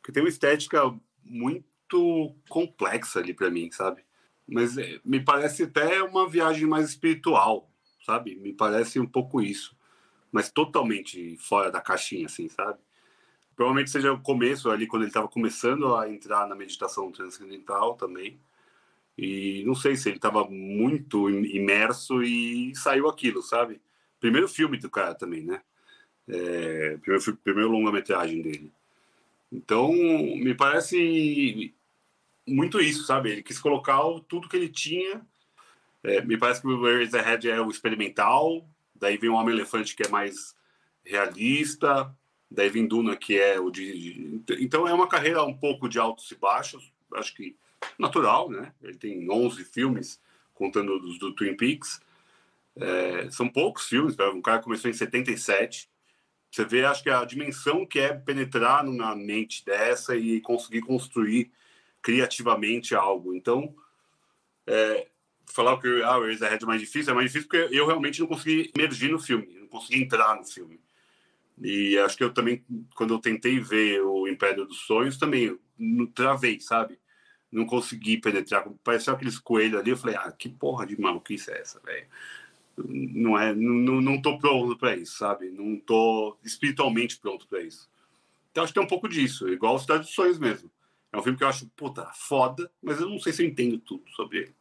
Porque tem uma estética muito complexa ali para mim, sabe? Mas é, me parece até uma viagem mais espiritual, sabe? Me parece um pouco isso. Mas totalmente fora da caixinha, assim, sabe? Provavelmente seja o começo ali, quando ele estava começando a entrar na meditação transcendental também. E não sei se ele estava muito imerso e saiu aquilo, sabe? Primeiro filme do cara também, né? É, primeiro, primeiro longa-metragem dele. Então, me parece muito isso, sabe? Ele quis colocar tudo que ele tinha. É, me parece que o Eraserhead é o experimental, daí vem o Homem-Elefante, que é mais realista, daí vem Duna, que é o de. Então, é uma carreira um pouco de altos e baixos, acho que natural, né? Ele tem 11 filmes, contando os do Twin Peaks. É, são poucos filmes, um cara começou em 77. Você vê, acho que a dimensão que é penetrar numa mente dessa e conseguir construir criativamente algo. Então, é, falar que ah, o Eraserhead é mais difícil, é mais difícil porque eu realmente não consegui emergir no filme, não consegui entrar no filme. E acho que eu também, quando eu tentei ver o Império dos Sonhos, também travei, sabe? não consegui penetrar. Parecia aqueles coelhos ali. Eu falei, ah, que porra de maluquice é essa, velho? Não é, não, não tô pronto para isso, sabe? Não tô espiritualmente pronto para isso. Então acho que tem um pouco disso, igual Cidade dos Sonhos mesmo. É um filme que eu acho, puta, foda, mas eu não sei se eu entendo tudo sobre ele.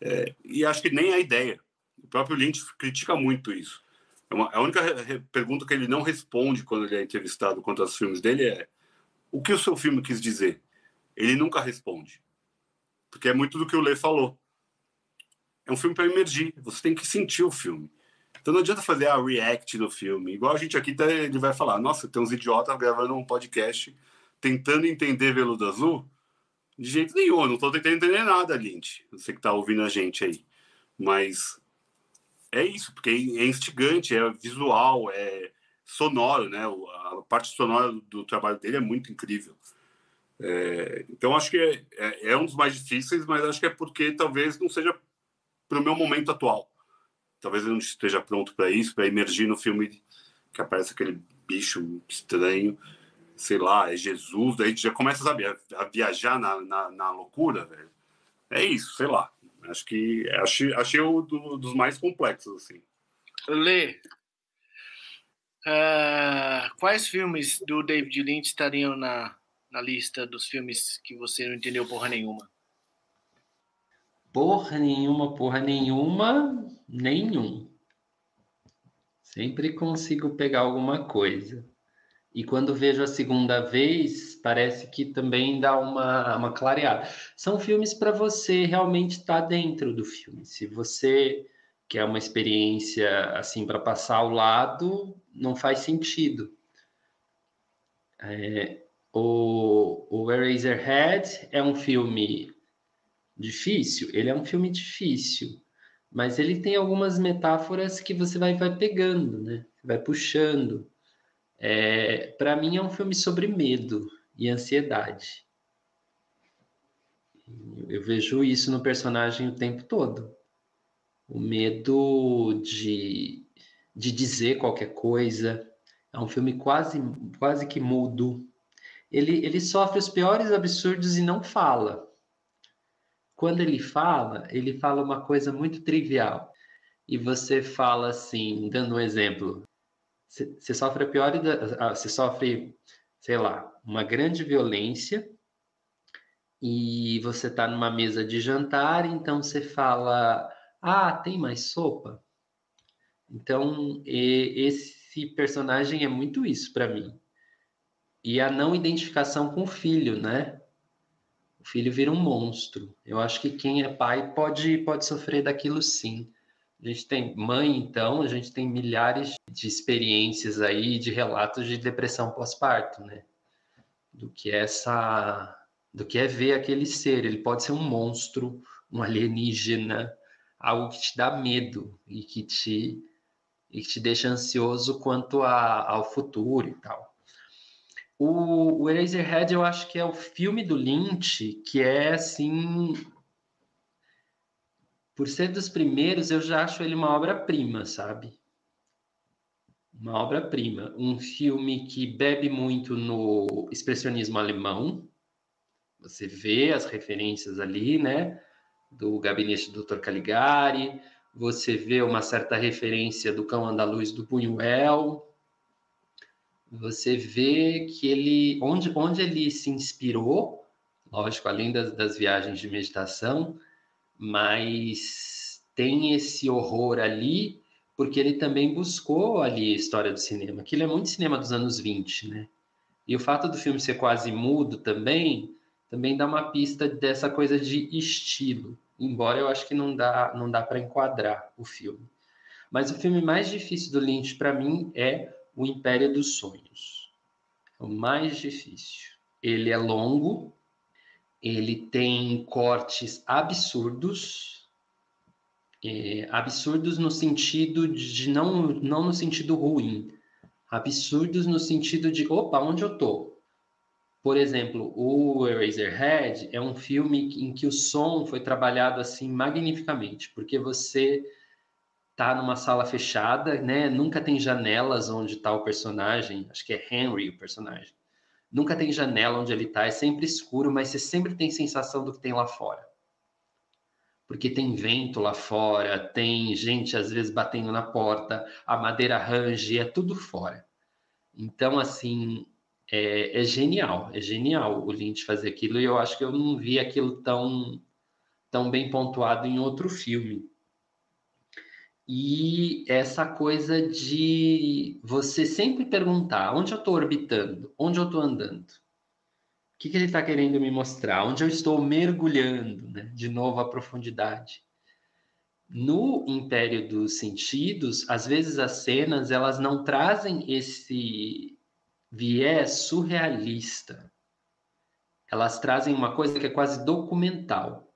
É, e acho que nem a ideia. O próprio Lynch critica muito isso. É uma, a única pergunta que ele não responde quando ele é entrevistado quanto aos filmes dele é: o que o seu filme quis dizer? ele nunca responde. Porque é muito do que o Lê falou. É um filme para emergir, você tem que sentir o filme. Então não adianta fazer a react do filme. Igual a gente aqui ele vai falar: nossa, tem uns idiotas gravando um podcast tentando entender Veludo Azul. De jeito nenhum, eu não estou tentando entender nada, Lynch. Você que está ouvindo a gente aí. Mas é isso, porque é instigante, é visual, é sonoro, né? A parte sonora do trabalho dele é muito incrível. É, então, acho que é, é, é, um dos mais difíceis, mas acho que é porque talvez não seja para o meu momento atual. Talvez eu não esteja pronto para isso, para emergir no filme que aparece aquele bicho estranho, sei lá, é Jesus, daí já começa sabe, a, a viajar na, na, na, loucura, velho. É isso, sei lá. Acho que achei, achei o do, dos mais complexos, assim. Lê, uh, quais filmes do David Lynch estariam na, na lista dos filmes que você não entendeu porra nenhuma? Porra nenhuma, porra nenhuma, nenhum. Sempre consigo pegar alguma coisa. E quando vejo a segunda vez, parece que também dá uma, uma clareada. São filmes para você realmente estar tá dentro do filme. Se você quer uma experiência assim para passar ao lado, não faz sentido. É, o, o Eraserhead é um filme difícil? Ele é um filme difícil, mas ele tem algumas metáforas que você vai, vai pegando, né? Vai puxando. É, Para mim é um filme sobre medo e ansiedade. Eu vejo isso no personagem o tempo todo. O medo de, de dizer qualquer coisa. É um filme quase, quase que mudo ele, ele sofre os piores absurdos e não fala. Quando ele fala, ele fala uma coisa muito trivial. E você fala assim, dando um exemplo, você sofre a pior, você sofre, sei lá, uma grande violência e você está numa mesa de jantar, então você fala, ah, tem mais sopa? Então, esse personagem é muito isso para mim e a não identificação com o filho, né? O filho vira um monstro. Eu acho que quem é pai pode, pode sofrer daquilo sim. A gente tem mãe, então, a gente tem milhares de experiências aí, de relatos de depressão pós-parto, né? Do que é essa, do que é ver aquele ser. Ele pode ser um monstro, um alienígena, algo que te dá medo e que te, e que te deixa ansioso quanto a, ao futuro e tal. O, o Eraserhead eu acho que é o filme do Lynch que é assim. Por ser dos primeiros, eu já acho ele uma obra-prima, sabe? uma obra-prima. Um filme que bebe muito no expressionismo alemão. Você vê as referências ali, né? Do gabinete do Dr. Caligari. Você vê uma certa referência do Cão Andaluz do Buñuel. Você vê que ele, onde, onde ele se inspirou, lógico, além das, das viagens de meditação, mas tem esse horror ali porque ele também buscou ali a história do cinema. Aquilo é muito cinema dos anos 20, né? E o fato do filme ser quase mudo também, também dá uma pista dessa coisa de estilo, embora eu acho que não dá, não dá para enquadrar o filme. Mas o filme mais difícil do Lynch para mim é O Império dos Sonhos. É o mais difícil. Ele é longo, ele tem cortes absurdos, é, absurdos no sentido de não, não no sentido ruim, absurdos no sentido de opa, onde eu tô? Por exemplo, o Eraserhead é um filme em que o som foi trabalhado assim magnificamente, porque você tá numa sala fechada, né? Nunca tem janelas onde está o personagem, acho que é Henry o personagem. Nunca tem janela onde ele está, é sempre escuro, mas você sempre tem sensação do que tem lá fora porque tem vento lá fora, tem gente às vezes batendo na porta, a madeira range, é tudo fora. Então, assim, é, é, genial, é genial o Lynch fazer aquilo, e eu acho que eu não vi aquilo tão, tão bem pontuado em outro filme. E essa coisa de você sempre perguntar onde eu estou orbitando, onde eu estou andando que, que ele está querendo me mostrar? Onde eu estou mergulhando, né? de novo, a profundidade. No Império dos Sentidos, às vezes as cenas elas não trazem esse viés surrealista. Elas trazem uma coisa que é quase documental.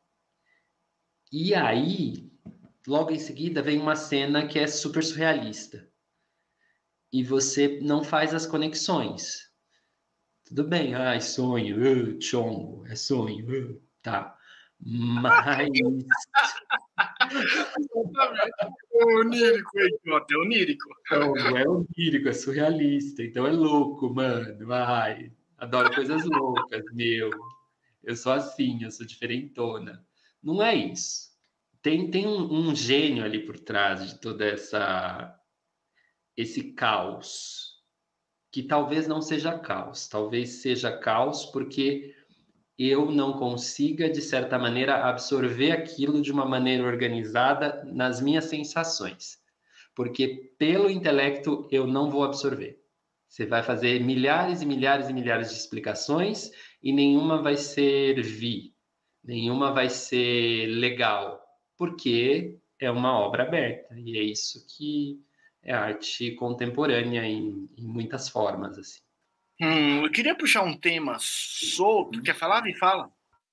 E aí, logo em seguida, vem uma cena que é super surrealista. E você não faz as conexões. Tudo bem, ai, sonho, uh, chongo, é sonho, uh, tá. Mas. é onírico, idiota, é onírico. Não, não é onírico, é surrealista, então é louco, mano. Ai, adoro coisas loucas, meu. Eu sou assim, eu sou diferentona. Não é isso. Tem, tem um, um gênio ali por trás de toda essa esse caos que talvez não seja caos, talvez seja caos porque eu não consiga, de certa maneira, absorver aquilo de uma maneira organizada nas minhas sensações. Porque pelo intelecto eu não vou absorver. Você vai fazer milhares e milhares e milhares de explicações e nenhuma vai servir, nenhuma vai ser legal, porque é uma obra aberta. E é isso que é arte contemporânea em, em muitas formas, assim. Hum, eu queria puxar um tema solto. Quer falar? Me fala.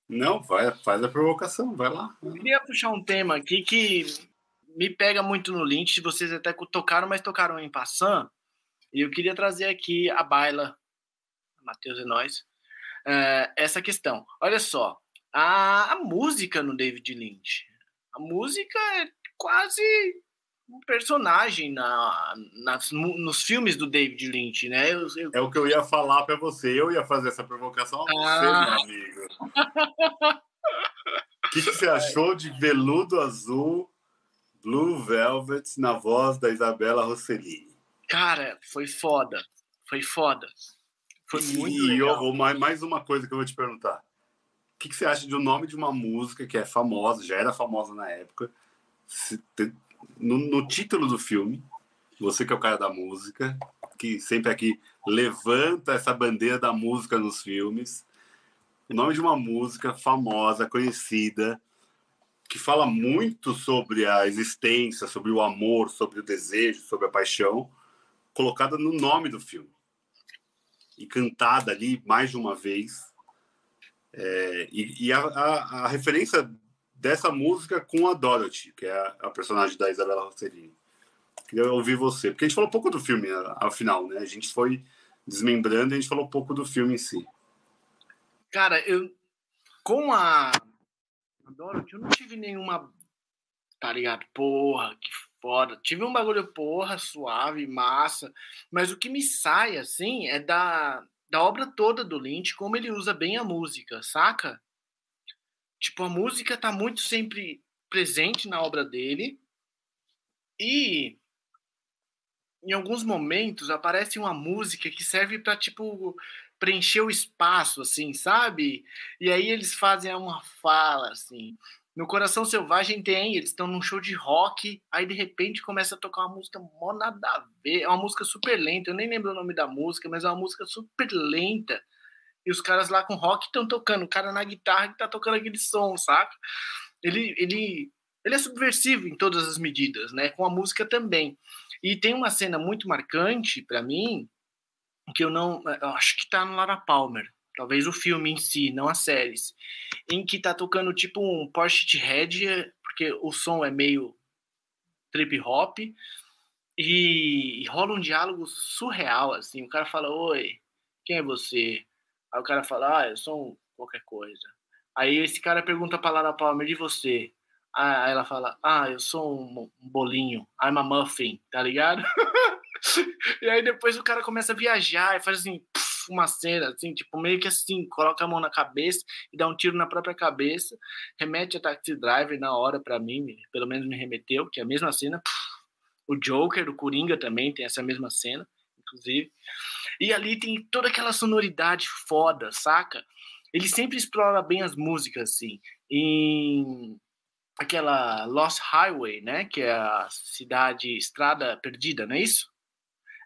Não, vai, faz a provocação, vai lá. Eu queria puxar um tema aqui que me pega muito no Lynch. Vocês até tocaram, mas tocaram em passant. E eu queria trazer aqui a baila, Matheus e nós, é, essa questão. Olha só, a, a música no David Lynch. A música é quase um personagem na, nas, nos filmes do David Lynch, né? Eu, eu... É o que eu ia falar para você. Eu ia fazer essa provocação a você, ah. meu amigo. O que, que, você achou de Veludo Azul, Blue Velvet, na voz da Isabela Rossellini? Cara, foi foda. Foi foda. Foi e, muito legal. E mais uma coisa que eu vou te perguntar. Que, que você acha do nome de uma música que é famosa, já era famosa na época, no, no, título do filme, você que é o cara da música, que sempre aqui levanta essa bandeira da música nos filmes, o nome de uma música famosa, conhecida, que fala muito sobre a existência, sobre o amor, sobre o desejo, sobre a paixão, colocada no nome do filme. E cantada ali mais de uma vez. É, e, e a, a, a, referência dessa música com a Dorothy, que é a, a personagem da Isabela Rossellini. Queria ouvir você, porque a gente falou pouco do filme, afinal, né? A gente foi desmembrando e a gente falou pouco do filme em si. Cara, eu com a, a Dorothy, eu não tive nenhuma, tá ligado? Porra, que foda. Tive um bagulho, porra, suave, massa. Mas o que me sai, assim, é da, da obra toda do Lynch, como ele usa bem a música, saca? Tipo, a música tá muito sempre presente na obra dele. E em alguns momentos aparece uma música que serve para tipo preencher o espaço assim, sabe? E aí eles fazem uma fala assim. No Coração Selvagem tem, eles estão num show de rock, aí de repente começa a tocar uma música mó nada a ver, é uma música super lenta, eu nem lembro o nome da música, mas é uma música super lenta. E os caras lá com rock estão tocando, o cara na guitarra que tá tocando aquele som, saca? Ele, ele, ele é subversivo em todas as medidas, né? Com a música também. E tem uma cena muito marcante para mim, que eu não. Eu acho que tá no Lara Palmer, talvez o filme em si, não as séries, em que tá tocando tipo um Porsche Head, porque o som é meio trip hop, e, e, rola um diálogo surreal, assim. O cara fala: Oi, quem é você? Aí o cara fala: Ah, eu sou um qualquer coisa. Aí esse cara pergunta pra Lara Palmer de você. Aí ela fala, ah, eu sou um, bolinho, I'm a muffin, tá ligado? e aí depois o cara começa a viajar e faz assim, uma cena, assim, tipo, meio que assim, coloca a mão na cabeça e dá um tiro na própria cabeça, remete a Taxi Driver na hora para mim, pelo menos me remeteu, que é a mesma cena. O Joker, o Coringa também tem essa mesma cena, inclusive. E ali tem toda aquela sonoridade foda, saca? Ele sempre explora bem as músicas, assim. Em aquela Lost Highway, né? Que é a cidade Estrada Perdida, não é isso?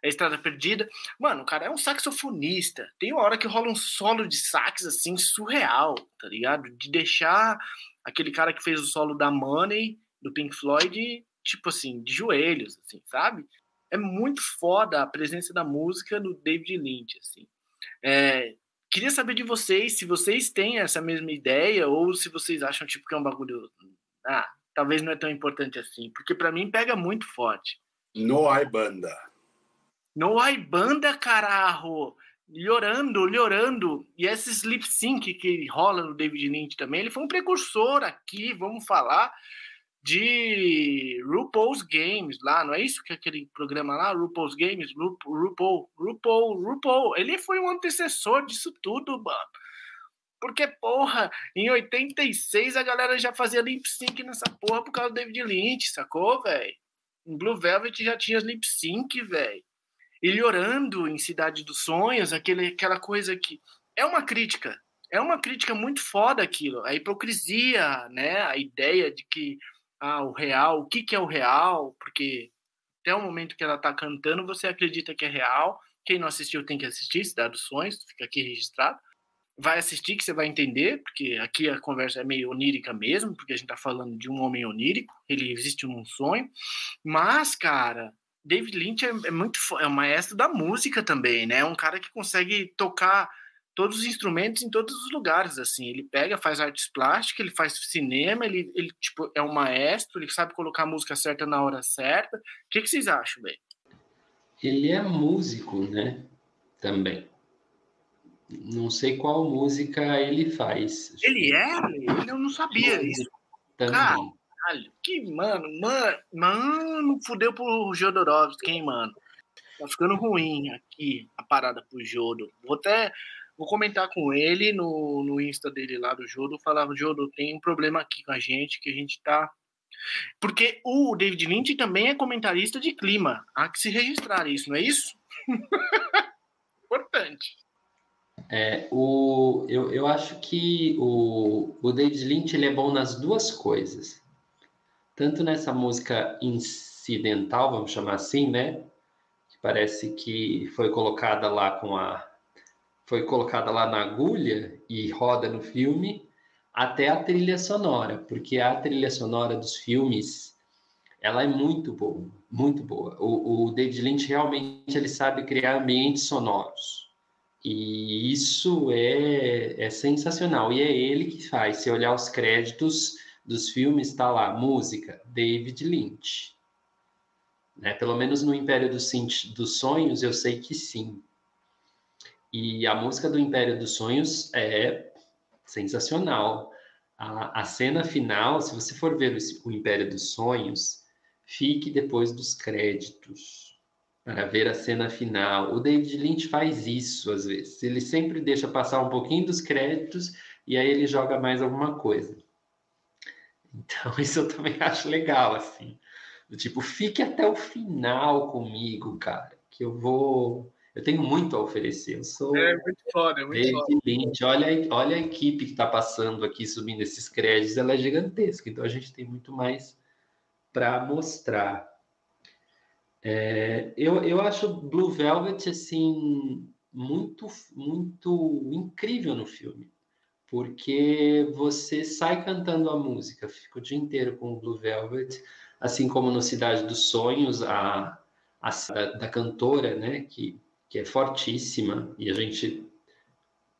É Estrada Perdida. Mano, o cara é um saxofonista. Tem uma hora que rola um solo de sax, assim, surreal, tá ligado? De deixar aquele cara que fez o solo da Money, do Pink Floyd, tipo assim, de joelhos, assim, sabe? É muito foda a presença da música no David Lynch, assim. É, queria saber de vocês se vocês têm essa mesma ideia ou se vocês acham tipo que é um bagulho ah, talvez não é tão importante assim, porque para mim pega muito forte. No hay banda. No hay banda, carajo! Llorando, llorando. E esse lip sync que rola no David Lynch também, ele foi um precursor aqui, vamos falar, de RuPaul's Games lá, não é isso que é aquele programa lá, RuPaul's Games, Ru, RuPaul, RuPaul, RuPaul, ele foi um antecessor disso tudo, mano. Porque, porra, em 86 a galera já fazia lip sync nessa porra por causa do David Lynch, sacou, velho? Blue Velvet já tinha lip sync, velho. Ele orando em Cidade dos Sonhos, aquele, aquela coisa que. É uma crítica. É uma crítica muito foda aquilo. A hipocrisia, né? A ideia de que ah, o real, o que, que é o real, porque até o momento que ela tá cantando, você acredita que é real. Quem não assistiu tem que assistir, Cidade dos Sonhos, fica aqui registrado vai assistir que você vai entender, porque aqui a conversa é meio onírica mesmo, porque a gente tá falando de um homem onírico, ele existe num sonho. Mas, cara, David Lynch é, é muito é um maestro da música também, né? É um cara que consegue tocar todos os instrumentos em todos os lugares, assim. Ele pega, faz artes plásticas, ele faz cinema, ele, ele tipo, é um maestro, ele sabe colocar a música certa na hora certa. O que, que vocês acham, bem? Ele é músico, né? Também. Não sei qual música ele faz. Ele é? Eu não sabia isso. Também. Caralho, que mano, mano, mano, fudeu pro Jodorowsky, hein, mano? Tá ficando ruim aqui a parada pro Jodo. Vou até vou comentar com ele no, no Insta dele lá do Jodo. Falava, Jodo, tem um problema aqui com a gente, que a gente tá. Porque o David Lynch também é comentarista de clima. Há que se registrar isso, não é isso? Importante. É, o, eu, eu acho que o, o David Lynch ele é bom nas duas coisas. Tanto nessa música incidental, vamos chamar assim, né? Que parece que foi colocada lá com a. Foi colocada lá na agulha e roda no filme, até a trilha sonora, porque a trilha sonora dos filmes ela é muito boa, muito boa. O, o David Lynch realmente ele sabe criar ambientes sonoros e isso é, é sensacional. E é ele que faz. Se olhar os créditos dos filmes, está lá, música, David Lynch. Né? Pelo menos no Império dos, dos Sonhos, eu sei que sim. E a música do Império dos Sonhos é sensacional. A, a cena final, se você for ver o, o Império dos Sonhos, fique depois dos créditos para ver a cena final. O David Lynch faz isso às vezes. Ele sempre deixa passar um pouquinho dos créditos e aí ele joga mais alguma coisa. Então, isso eu também acho legal, assim. Do tipo, fique até o final comigo, cara, que eu vou. Eu tenho muito a oferecer. Eu sou. É muito foda, é muito David foda. Lynch. Olha, olha a equipe que está passando aqui, subindo esses créditos, ela é gigantesca. Então a gente tem muito mais para mostrar. É, eu, eu acho Blue Velvet assim muito muito incrível no filme porque você sai cantando a música, fica o dia inteiro com o Blue Velvet, assim como no Cidade dos Sonhos, a, a da, cantora, né, que, que é fortíssima e a gente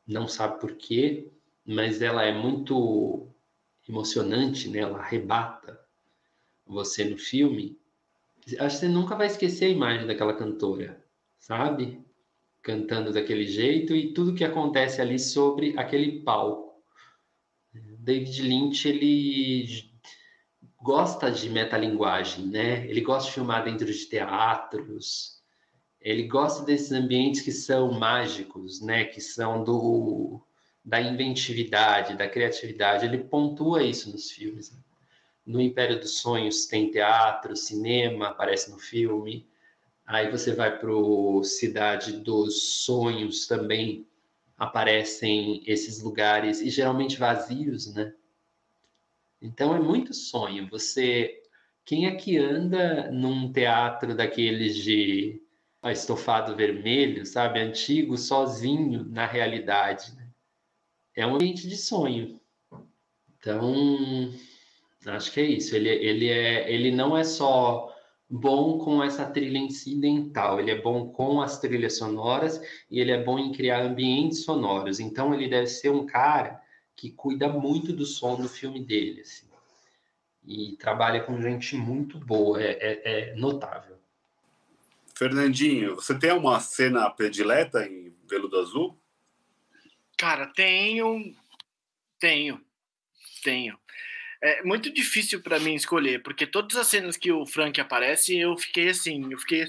não sabe por quê, mas ela é muito emocionante, né? Ela arrebata você no filme. Acho que você nunca vai esquecer a imagem daquela cantora, sabe? Cantando daquele jeito e tudo que acontece ali sobre aquele palco. David Lynch, ele gosta de metalinguagem, né? Ele gosta de filmar dentro de teatros, ele gosta desses ambientes que são mágicos, né? Que são do da inventividade, da criatividade. Ele pontua isso nos filmes. Né? No Império dos Sonhos tem teatro, cinema, aparece no filme. Aí você vai para o Cidade dos Sonhos também aparecem esses lugares e geralmente vazios, né? Então é muito sonho. Você, quem é que anda num teatro daqueles de estofado vermelho, sabe, antigo, sozinho na realidade? Né? É um ambiente de sonho. Então, acho que é isso. Ele, ele é, ele não é só bom com essa trilha incidental, ele é bom com as trilhas sonoras e ele é bom em criar ambientes sonoros. Então ele deve ser um cara que cuida muito do som do filme dele, assim. E trabalha com gente muito boa, é, é, é notável. Fernandinho, você tem uma cena predileta em Veludo Azul? Cara, tenho, tenho, tenho. É muito difícil para mim escolher, porque todas as cenas que o Frank aparece, eu fiquei assim, eu fiquei.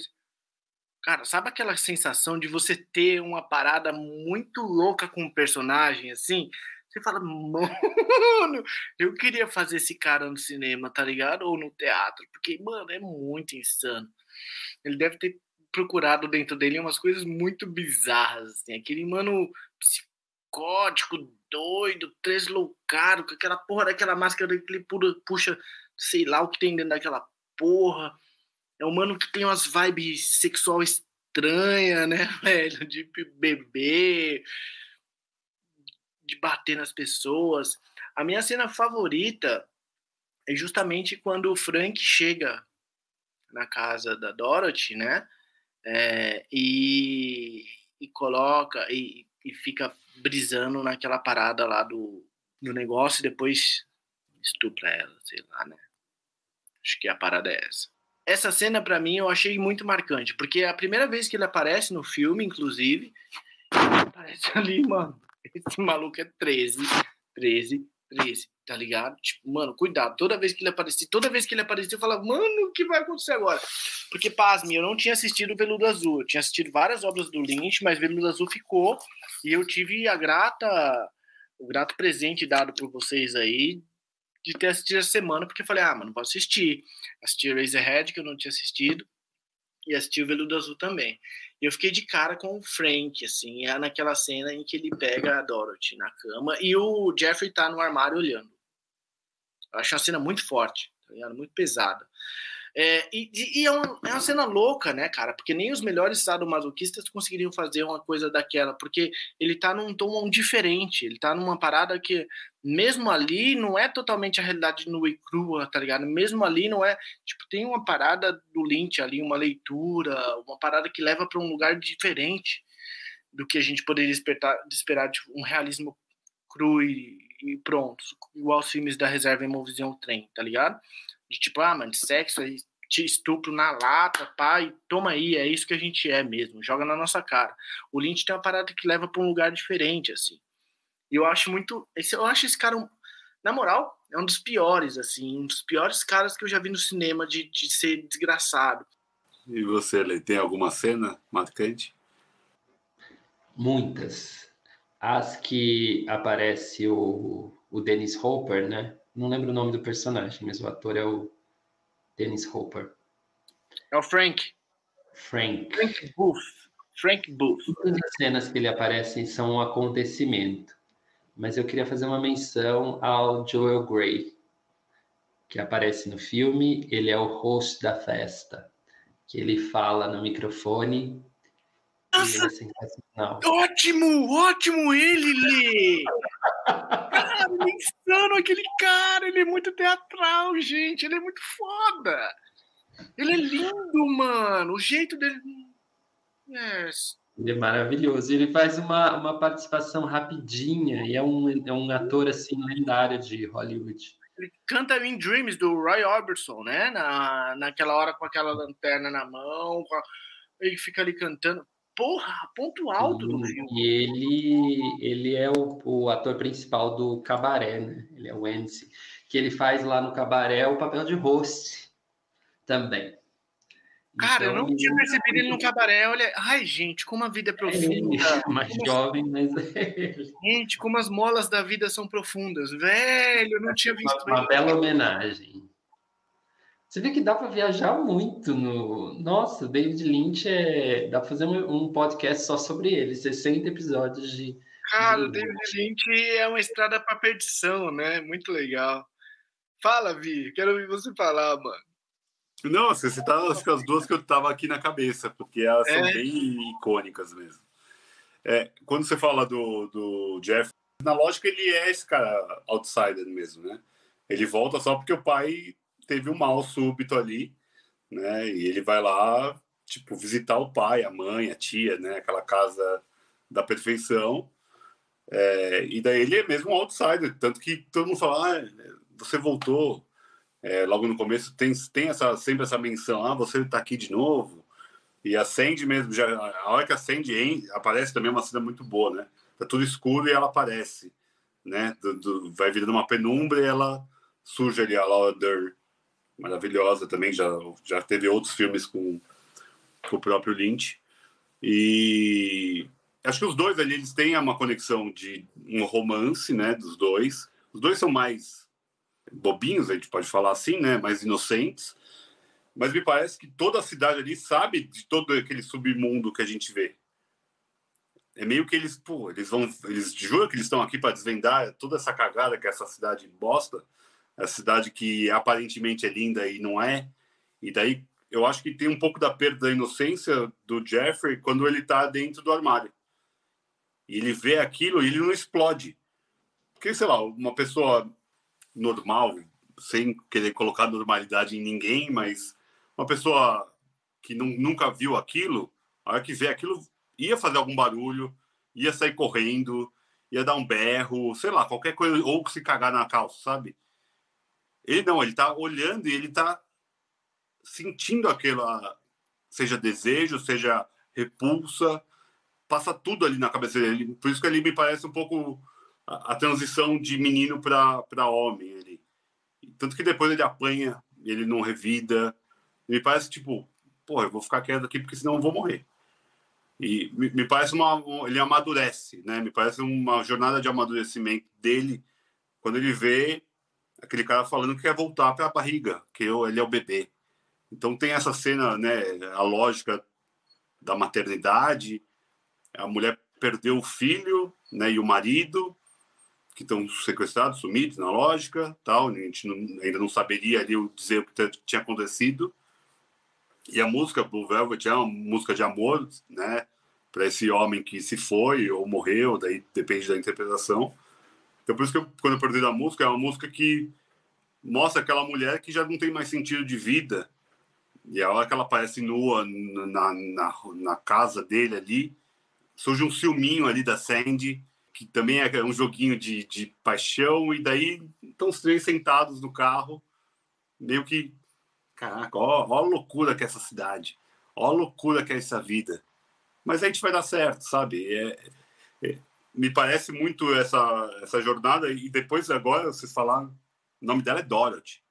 Cara, sabe aquela sensação de você ter uma parada muito louca com o um personagem, assim? Você fala, mano, eu queria fazer esse cara no cinema, tá ligado? Ou no teatro, porque, mano, é muito insano. Ele deve ter procurado dentro dele umas coisas muito bizarras, assim. Aquele mano psicótico, doido, tresloucado, com aquela porra daquela máscara que ele puxa, sei lá o que tem dentro daquela porra. É um mano que tem umas vibes sexual estranha, né, velho? De beber, de bater nas pessoas. A minha cena favorita é justamente quando o Frank chega na casa da Dorothy, né? É, e, e coloca e, e fica brisando naquela parada lá do, do negócio e depois estupra ela, sei lá, né? Acho que a parada é essa. Essa cena, para mim, eu achei muito marcante, porque é a primeira vez que ele aparece no filme, inclusive, aparece ali, mano. Esse maluco é 13, 13, 13, tá ligado? Tipo, mano, cuidado. Toda vez que ele aparecia, toda vez que ele aparecia, eu falava, mano, o que vai acontecer agora? Porque, pasme, eu não tinha assistido Veludo Azul. Eu tinha assistido várias obras do Lynch, mas Veludo Azul ficou. E eu tive a grata, o grato presente dado por vocês aí de ter assistido essa semana, porque eu falei, ah, mano, vou assistir. Assisti Razorhead, que eu não tinha assistido, e assisti o Veludo Azul também. E eu fiquei de cara com o Frank, assim, é naquela cena em que ele pega a Dorothy na cama e o Jeffrey tá no armário olhando. Eu acho uma cena muito forte, tá? Muito pesada. É, e, e é, uma, é, uma, cena louca, né, cara? Porque nem os melhores sadomasoquistas conseguiriam fazer uma coisa daquela, porque ele tá num tom diferente, ele tá numa parada que, mesmo ali, não é totalmente a realidade nua e crua, tá ligado? Mesmo ali não é. Tipo, tem uma parada do Lynch ali, uma leitura, uma parada que leva para um lugar diferente do que a gente poderia esperar, esperar de um realismo cru e, e pronto, igual os filmes da Reserva Imovisão Trem, tá ligado? De tipo, ah, mano, sexo aí, te estupro na lata, pai, toma aí, é isso que a gente é mesmo, joga na nossa cara. O Lynch tem uma parada que leva para um lugar diferente, assim. E eu acho muito, eu acho esse cara, na moral, é um dos piores, assim, um dos piores caras que eu já vi no cinema de, de ser desgraçado. E você, Lê, tem alguma cena marcante? Muitas. As que aparece o, o Dennis Hopper, né? Não lembro o nome do personagem, mas o ator é o Dennis Hopper. É o Frank. Frank. Frank Booth. Frank Booth. Todas as cenas que ele aparece são um acontecimento. Mas eu queria fazer uma menção ao Joel Grey, que aparece no filme. Ele é o host da festa, que ele fala no microfone. Nossa, é ótimo, ótimo ele, Lê! Cara, ele é insano aquele cara, ele é muito teatral, gente, ele é muito foda. Ele é lindo, mano, o jeito dele... Yes. Ele é maravilhoso. Ele faz uma, uma participação rapidinha e é um, é um ator assim lendário de Hollywood. Ele canta In Dreams do Roy Orbison, né? Na, naquela hora com aquela lanterna na mão, a... ele fica ali cantando. Porra, ponto alto do filme. E ele, ele é o, o ator principal do Cabaré, né? Ele é o Ense, que ele faz lá no Cabaré o papel de host também. Cara, então, eu não tinha percebido ele no cabaré. Olha, ai, gente, como a vida é profunda. É, mais como jovem, mas. gente, como as molas da vida são profundas. Velho, eu não tinha visto. Uma, uma bela homenagem. Você vê que dá para viajar muito no. Nossa, David Lynch é. Dá para fazer um podcast só sobre ele, 60 episódios de. Cara, o David Lynch é uma estrada para perdição, né? Muito legal. Fala, Vi, quero ouvir você falar, mano. Não, você citava acho que as duas que eu tava aqui na cabeça, porque elas é. são bem icônicas mesmo. É, quando você fala do, do Jeff, na lógica ele é esse cara outsider mesmo, né? Ele volta só porque o pai teve um mal súbito ali, né? E ele vai lá, tipo, visitar o pai, a mãe, a tia, né? Aquela casa da perfeição. É, e daí ele é mesmo um outsider, tanto que todo mundo fala, ah, você voltou, é, logo no começo tem, tem essa, sempre essa menção, ah, você está aqui de novo. E a Sandy mesmo, já, a hora que a Sandy em, aparece também uma cena muito boa, né? Tá tudo escuro e ela aparece, né? Do, do, vai virando uma penumbra e ela surge ali, a Laura Dern, maravilhosa também, já, já teve outros filmes com, com o próprio Lynch. E acho que os dois ali, eles têm uma conexão de um romance, né, dos dois. Os dois são mais bobinhos, a gente pode falar assim, né? Mais inocentes. Mas me parece que toda a cidade ali sabe de todo aquele submundo que a gente vê. É meio que eles, pô, eles vão, eles juram que eles estão aqui para desvendar toda essa cagada que é essa cidade bosta, a cidade que aparentemente é linda e não é. E daí eu acho que tem um pouco da perda da inocência do Jeffrey quando ele está dentro do armário. E ele vê aquilo e ele não explode. Porque, sei lá, uma pessoa normal, sem querer colocar normalidade em ninguém, mas uma pessoa que não, nunca viu aquilo, a hora que vê aquilo, ia fazer algum barulho, ia sair correndo, ia dar um berro, sei lá, qualquer coisa, ou se cagar na calça, sabe? Ele não, ele tá olhando e ele tá sentindo aquela, seja desejo, seja repulsa, passa tudo ali na cabeça dele. Por isso que ele me parece um pouco a, transição de menino para homem ali. Tanto que depois ele apanha, ele não revida. Me parece tipo, porra, eu vou ficar quieto aqui porque senão eu vou morrer. E me, me parece uma. Ele amadurece, né? Me parece uma jornada de amadurecimento dele quando ele vê aquele cara falando que quer voltar para a barriga, que eu, ele é o bebê. Então tem essa cena, né? A lógica da maternidade. A mulher perdeu o filho, né? E o marido que estão sequestrados, sumidos na lógica, tal. A gente não, ainda não saberia ali dizer o que tinha acontecido. E a música Blue Velvet é uma música de amor, né? Para esse homem que se foi ou morreu, daí depende da interpretação. Então, por isso que eu, quando eu perdi a música, é uma música que mostra aquela mulher que já não tem mais sentido de vida. E a hora que ela aparece nua na, na, na casa dele ali, surge um ciúminho ali da Sandy, que também é um joguinho de, de paixão, e daí estão os três sentados no carro, meio que, caraca, ó, ó a loucura que é essa cidade, ó a loucura que é essa vida. Mas a gente vai dar certo, sabe? É, é, me parece muito essa, essa jornada. E depois, agora, vocês falaram, o nome dela é Dorothy.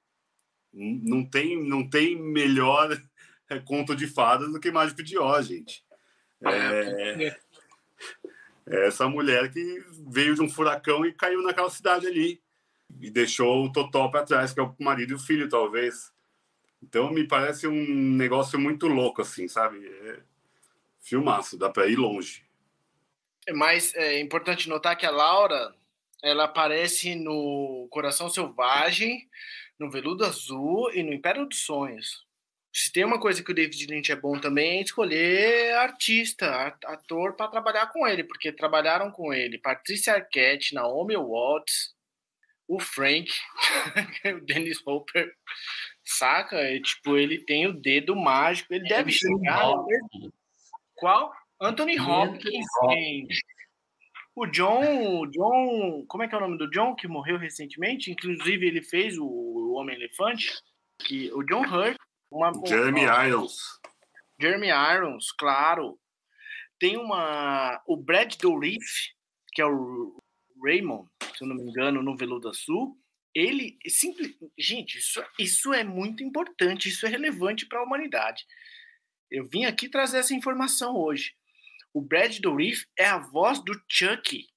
Não tem, não tem melhor conto de fadas do que Mágico de Oz, gente. É, é, é essa mulher que veio de um furacão e caiu naquela cidade ali e deixou o Totó para trás, que é o marido e o filho, talvez. Então me parece um negócio muito louco, assim, sabe? É filmaço, dá para ir longe. É Mas é importante notar que a Laura ela aparece no Coração Selvagem, no Veludo Azul e no Império dos Sonhos. Se tem uma coisa que o David Lynch é bom também é escolher artista, ator para trabalhar com ele, porque trabalharam com ele Patrícia Arquette, Naomi Watts, o Frank, o Dennis Hopper, saca? É, tipo, ele tem o dedo mágico, ele deve chegar. Qual? Anthony Hopkins, gente. O John, John, como é que é o nome do John que morreu recentemente? Inclusive ele fez o, o Homem Elefante, que o John Hurt, uma, Jeremy uma, Irons. Jeremy Irons, claro. Tem uma o Brad Dourif, que é o Raymond, se eu não me engano, no Veludo Sul. Ele simples, gente, isso, isso é muito importante, isso é relevante para a humanidade. Eu vim aqui trazer essa informação hoje. O Brad Dourif é a voz do Chuck,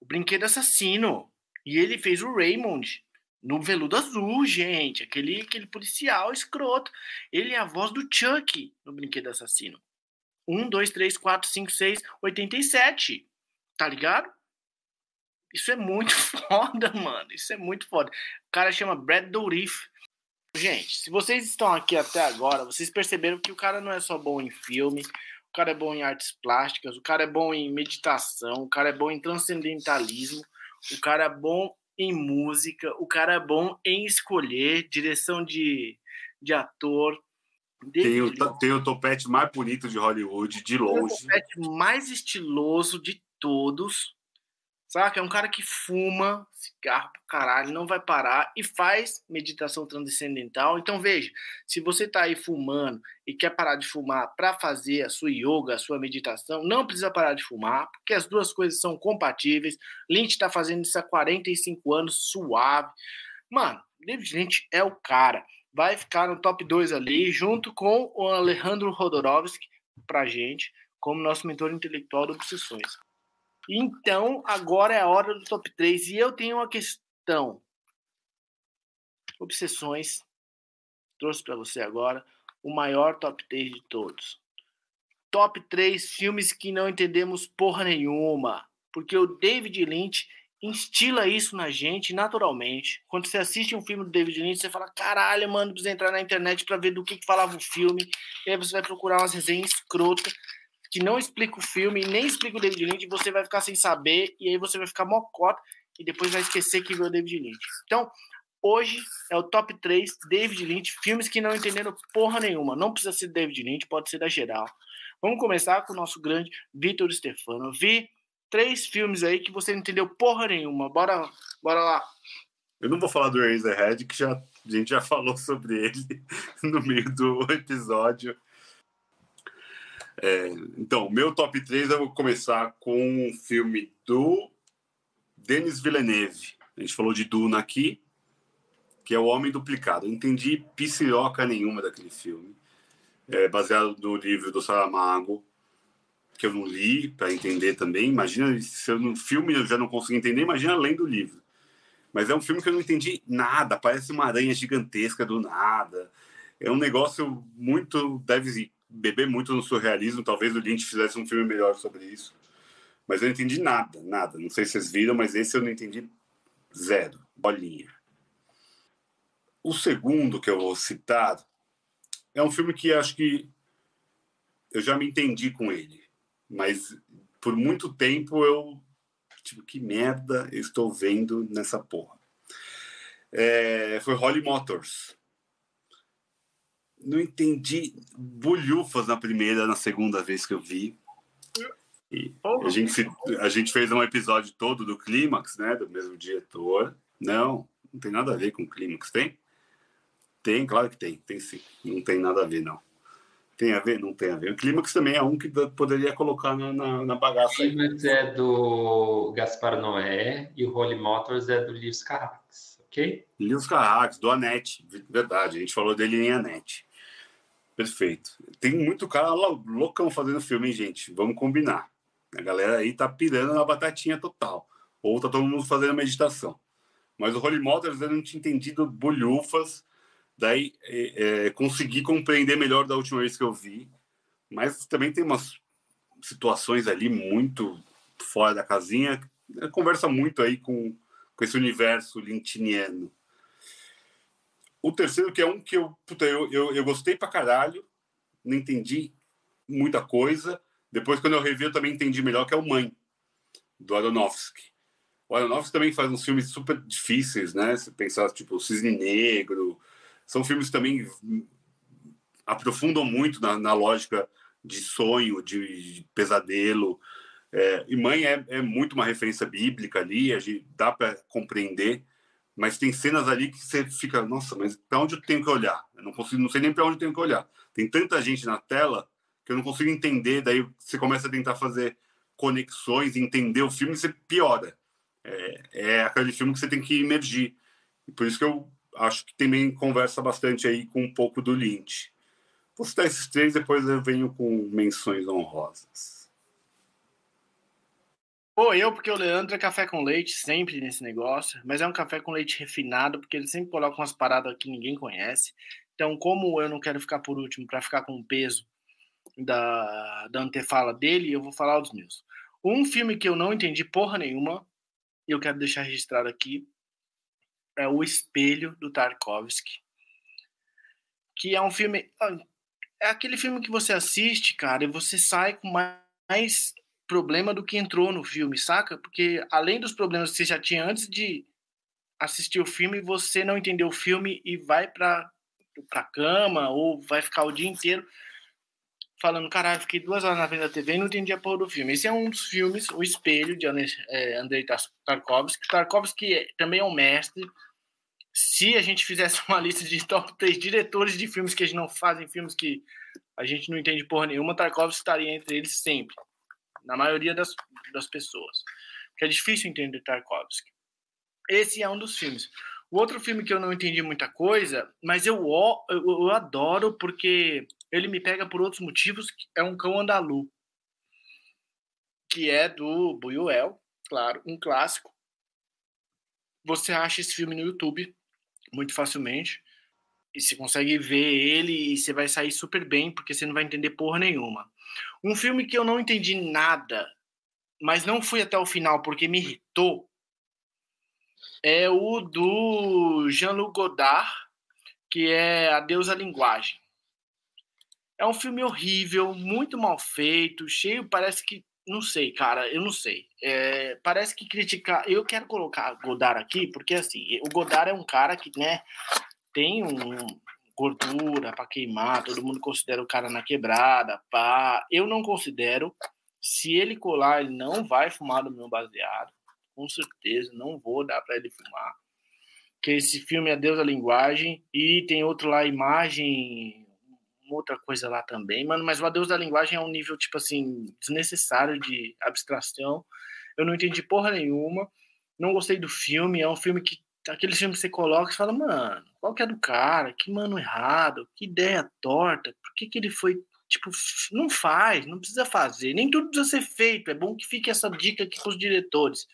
o brinquedo assassino. E ele fez o Raymond no Veludo Azul, gente. Aquele, aquele policial escroto. Ele é a voz do Chuck no brinquedo assassino. 1, 2, 3, 4, 5, 6, 87. Tá ligado? Isso é muito foda, mano. Isso é muito foda. O cara chama Brad Dourif. Gente, se vocês estão aqui até agora, vocês perceberam que o cara não é só bom em filme, cara é bom em artes plásticas, o cara é bom em meditação, o cara é bom em transcendentalismo, o cara é bom em música, o cara é bom em escolher direção de, de ator. Tem o, tem o topete mais bonito de Hollywood, de longe. o topete mais estiloso de todos. Saca? É um cara que fuma cigarro pro caralho, não vai parar e faz meditação transcendental. Então veja, se você tá aí fumando e quer parar de fumar para fazer a sua yoga, a sua meditação, não precisa parar de fumar, porque as duas coisas são compatíveis. Lynch tá fazendo isso há 45 anos, suave. Mano, David Lynch é o cara. Vai ficar no top 2 ali, junto com o Alejandro Rodorovsky, pra gente, como nosso mentor intelectual do Obsessões. Então, agora é a hora do top 3. E eu tenho uma questão. Obsessões. Trouxe para você agora o maior top 3 de todos. Top 3 filmes que não entendemos porra nenhuma. Porque o David Lynch instila isso na gente naturalmente. Quando você assiste um filme do David Lynch, você fala: caralho, mano, precisa entrar na internet para ver do que, que falava o filme. E aí você vai procurar umas resenhas escrotas que não explica o filme, nem explica o David Lynch, você vai ficar sem saber, e aí você vai ficar mocota, e depois vai esquecer que viu o David Lynch. Então, hoje é o top 3 David Lynch, filmes que não entenderam porra nenhuma. Não precisa ser David Lynch, pode ser da geral. Vamos começar com o nosso grande Vitor Stefano. Vi três filmes aí que você não entendeu porra nenhuma. Bora, bora lá. Eu não vou falar do Razorhead, que já, a gente já falou sobre ele no meio do episódio. É, então, meu top 3 eu vou começar com um filme do Denis Villeneuve. A gente falou de Duna aqui, que é O Homem Duplicado. Eu entendi pisciroca nenhuma daquele filme. É baseado no livro do Saramago, que eu não li para entender também. Imagina se eu no filme eu já não consigo entender, imagina além do livro. Mas é um filme que eu não entendi nada, parece uma aranha gigantesca do nada. É um negócio muito. Deve beber muito no surrealismo. Talvez o Lynch fizesse um filme melhor sobre isso. Mas eu não entendi nada, nada. Não sei se vocês viram, mas esse eu não entendi zero, bolinha. O segundo que eu vou citar é um filme que acho que eu já me entendi com ele, mas por muito tempo eu tipo que merda eu estou vendo nessa porra. É, foi Holly Motors não entendi bolhufas na primeira, na segunda vez que eu vi. E a, gente, a gente fez um episódio todo do Clímax, né? Do mesmo diretor. Não, não tem nada a ver com o Clímax, tem? Tem, claro que tem, tem sim. Não tem nada a ver, não. Tem a ver? Não tem a ver. O Clímax também é um que poderia colocar na, na, na bagaça. O Clímax é do Gaspar Noé e o Holy Motors é do Lewis Carrax, ok? Lewis Carrax, do Anete, verdade. A gente falou dele em Anete. Perfeito. Tem muito cara loucão fazendo filme, hein, gente? Vamos combinar. A galera aí tá pirando na batatinha total. Ou tá todo mundo fazendo meditação. Mas o Holy Motors eu não tinha entendido bolhufas Daí é, é, consegui compreender melhor da última vez que eu vi, mas também tem umas situações ali muito fora da casinha. Conversa muito aí com, com esse universo lintiniano. O terceiro, que é um que eu, puta, eu, eu, eu gostei pra caralho, não entendi muita coisa. Depois, quando eu revi, eu também entendi melhor, que é o Mãe, do Aronofsky. O Aronofsky também faz uns filmes super difíceis, né? Se pensar, tipo, o Cisne Negro, são filmes que também aprofundam muito na, na lógica de sonho, de, de pesadelo. É, e Mãe é, é, muito uma referência bíblica ali, a gente, dá para compreender, mas tem cenas ali que você fica, nossa, mas para onde eu tenho que olhar? Eu não consigo, não sei nem para onde eu tenho que olhar. Tem tanta gente na tela que eu não consigo entender, daí você começa a tentar fazer conexões, entender o filme e você piora. É, é aquele filme que você tem que emergir. E por isso que eu acho que também conversa bastante aí com um pouco do Lynch. Vou citar esses três, depois eu venho com menções honrosas. Pô, eu, porque o Leandro é café com leite sempre nesse negócio, mas é um café com leite refinado, porque ele sempre coloca umas paradas que ninguém conhece. Então, como eu não quero ficar por último para ficar com o peso da, da antefala dele, eu vou falar dos meus. Um filme que eu não entendi porra nenhuma, e eu quero deixar registrado aqui, é O Espelho, do Tarkovsky. Que é um filme. É aquele filme que você assiste, cara, e você sai com mais problema do que entrou no filme, saca? Porque além dos problemas que você já tinha antes de assistir o filme, você não entendeu o filme e vai pra, pra cama ou vai ficar o dia inteiro falando, caralho, fiquei duas horas na frente da TV e não entendi a porra do filme. Esse é um dos filmes, O Espelho, de é, Andrei Tarkovsky. Tarkovsky também é um mestre se a gente fizesse uma lista de top 3 diretores de filmes que a gente não fazem filmes que a gente não entende porra nenhuma, Tarkovsky estaria entre eles sempre, na maioria das, das pessoas. Porque é difícil entender Tarkovsky. Esse é um dos filmes. O outro filme que eu não entendi muita coisa, mas eu, eu, eu adoro porque ele me pega por outros motivos, é um cão andalu, que é do Buñuel, claro, um clássico. Você acha esse filme no YouTube, muito facilmente. E você consegue ver ele e você vai sair super bem, porque você não vai entender porra nenhuma. Um filme que eu não entendi nada, mas não fui até o final porque me irritou, é o do Jean-Luc Godard, que é Adeus à Linguagem. É um filme horrível, muito mal feito, cheio, parece que não sei, cara, eu não sei. É, parece que criticar. Eu quero colocar Godard aqui, porque assim, o Godard é um cara que, né, tem um gordura para queimar, todo mundo considera o cara na quebrada, pá. Eu não considero. Se ele colar, ele não vai fumar do meu baseado. Com certeza, não vou dar para ele fumar. Que esse filme é Deus da Linguagem e tem outro lá, Imagem outra coisa lá também, mano, mas o Adeus da Linguagem é um nível, tipo assim, desnecessário de abstração. Eu não entendi porra nenhuma, não gostei do filme, é um filme que, aquele filme que você coloca e fala, mano, qual que é do cara? Que mano errado, que ideia torta, por que que ele foi Tipo, não faz, não precisa fazer. Nem tudo precisa ser feito. É bom que fique essa dica aqui para os diretores.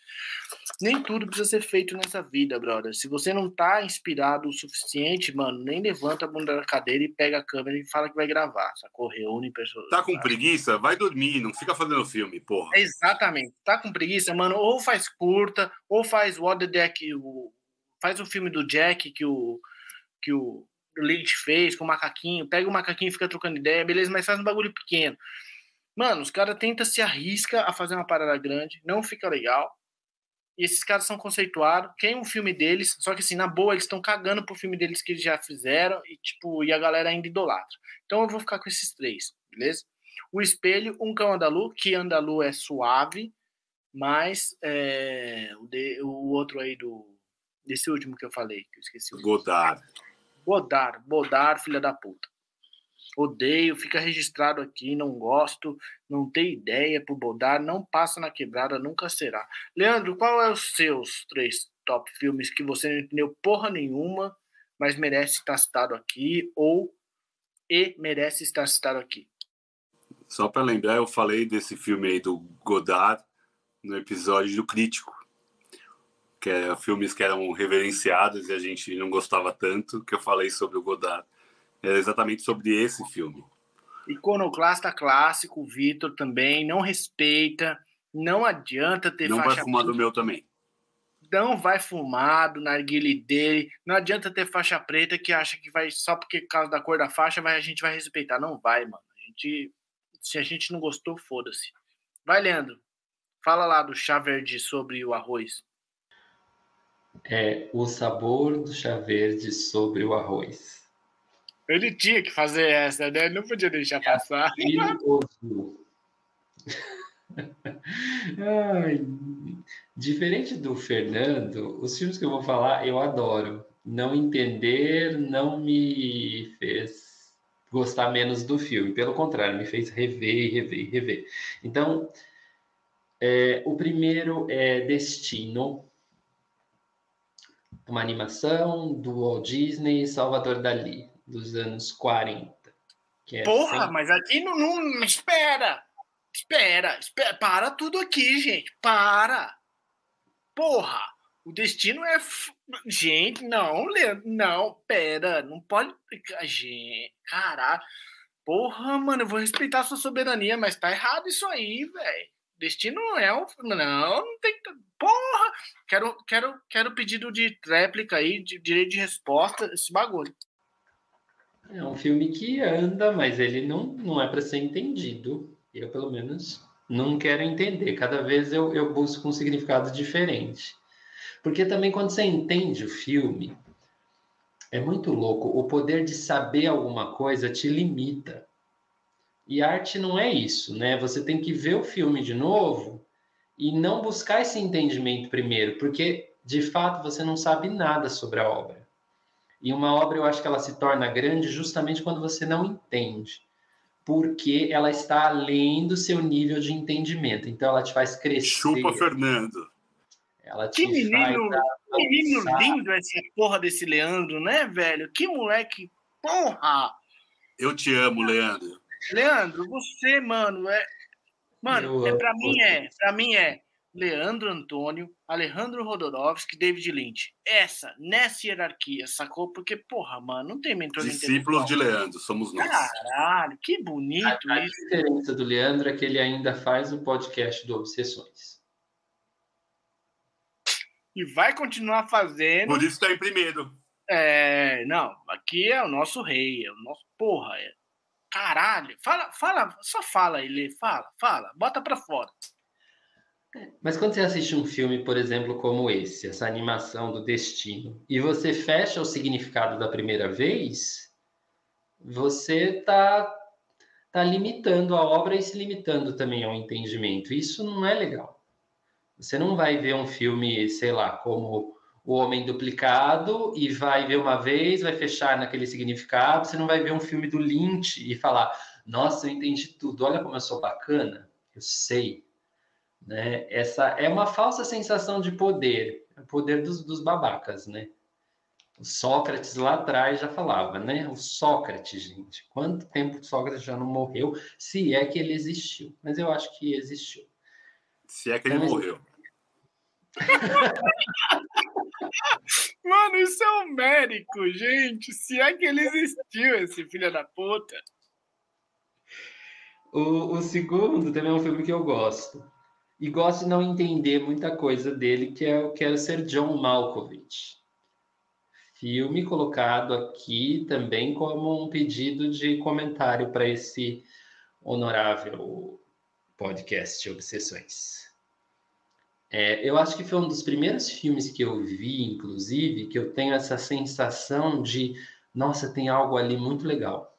Nem tudo precisa ser feito nessa vida, brother. Se você não tá inspirado o suficiente, mano, nem levanta a bunda da cadeira e pega a câmera e fala que vai gravar. Sacou? Reúne pessoas. Tá com preguiça? Vai dormir, não fica fazendo filme, porra. Exatamente. Tá com preguiça, mano? Ou faz curta, ou faz What the Deck, o... faz o filme do Jack que o. Que o Lynch fez com o macaquinho, pega o macaquinho e fica trocando ideia, beleza, mas faz um bagulho pequeno. Mano, os caras tentam se arrisca a fazer uma parada grande, não fica legal. E esses caras são conceituados, quem um filme deles, só que assim, na boa, eles estão cagando pro filme deles que eles já fizeram e tipo, e a galera ainda idolatra. Então eu vou ficar com esses três, beleza? O espelho, um cão andalu, que andalu é suave, mas é, o, de, o outro aí do desse último que eu falei, que eu esqueci. Godard. Bodar, Bodar, filha da puta. Odeio, fica registrado aqui, não gosto, não tem ideia por bodar, não passa na quebrada, nunca será. Leandro, qual é os seus três top filmes que você não entendeu porra nenhuma, mas merece estar citado aqui ou e merece estar citado aqui? Só para lembrar, eu falei desse filme aí do Godard no episódio do Crítico, que é filmes que eram reverenciados e a gente não gostava tanto, que eu falei sobre o Godard. Era exatamente sobre esse filme. Iconoclasta clássico, o Vitor também, não respeita, não adianta ter Não vai fumar do meu também. Não vai fumar do narguile dele, não adianta ter faixa preta que acha que vai, só porque por causa da cor da faixa, vai, a gente vai respeitar. Não vai, mano. A gente, se a gente não gostou, foda-se. Vai, Leandro. Fala lá do chá verde sobre o arroz. É o sabor do chá verde sobre o arroz. Ele tinha que fazer essa, né? Não podia deixar passar. Perigoso. Ai, diferente do Fernando, os filmes que eu vou falar eu adoro. Não entender não me fez gostar menos do filme. Pelo contrário, me fez rever, rever, rever. Então, é, o primeiro é Destino, uma animação do Walt Disney Salvador Dali, dos anos 40. É Porra, sempre... mas aqui não, não. Espera! Espera, espera! Para tudo aqui, gente! Para! Porra! O destino é. Gente, não, não, pera, não pode. Gente, caralho. Porra, mano, eu vou respeitar a sua soberania, mas tá errado isso aí, velho. Destino é um. Não, não tem. Porra! Quero, quero, quero pedido de réplica aí, de direito de resposta, esse bagulho. É um filme que anda, mas ele não, não é para ser entendido. Eu, pelo menos, não quero entender. Cada vez eu, eu busco um significado diferente. Porque também, quando você entende o filme, é muito louco. O poder de saber alguma coisa te limita. E arte não é isso, né? Você tem que ver o filme de novo e não buscar esse entendimento primeiro, porque de fato você não sabe nada sobre a obra. E uma obra eu acho que ela se torna grande justamente quando você não entende, porque ela está além do seu nível de entendimento. Então ela te faz crescer. Chupa, Fernando. Ela te que menino, que menino lindo essa porra desse Leandro, né, velho? Que moleque, porra! Eu te amo, Leandro. Leandro, você, mano, é. Mano, é, pra mim é. Pra mim é Leandro Antônio, Alejandro Rodorovski, David Lynch. Essa, nessa hierarquia, sacou? Porque, porra, mano, não tem mentor Discípulos de Leandro, somos nós. Caralho, que bonito a, a isso. A diferença do Leandro é que ele ainda faz o podcast do Obsessões. E vai continuar fazendo. Por isso tá em primeiro. É, não, aqui é o nosso rei, é o nosso porra, é Caralho, fala, fala, só fala, Ele, fala, fala, bota pra fora. Mas quando você assiste um filme, por exemplo, como esse, essa animação do destino, e você fecha o significado da primeira vez, você tá, tá limitando a obra e se limitando também ao entendimento. Isso não é legal. Você não vai ver um filme, sei lá, como o homem duplicado e vai ver uma vez, vai fechar naquele significado. Você não vai ver um filme do Lynch e falar: Nossa, eu entendi tudo, olha como eu sou bacana, eu sei. Né? Essa é uma falsa sensação de poder, o poder dos, dos babacas, né? O Sócrates lá atrás já falava, né? O Sócrates, gente. Quanto tempo Sócrates já não morreu, se é que ele existiu? Mas eu acho que existiu. Se é que ele então, morreu. Mano, isso é homérico, gente. Se é que ele existiu, esse filho da puta. O, o segundo também é um filme que eu gosto. E gosto de não entender muita coisa dele, que é o Quero Ser John Malkovich. Filme colocado aqui também como um pedido de comentário para esse honorável podcast Obsessões. É, eu acho que foi um dos primeiros filmes que eu vi, inclusive, que eu tenho essa sensação de, nossa, tem algo ali muito legal.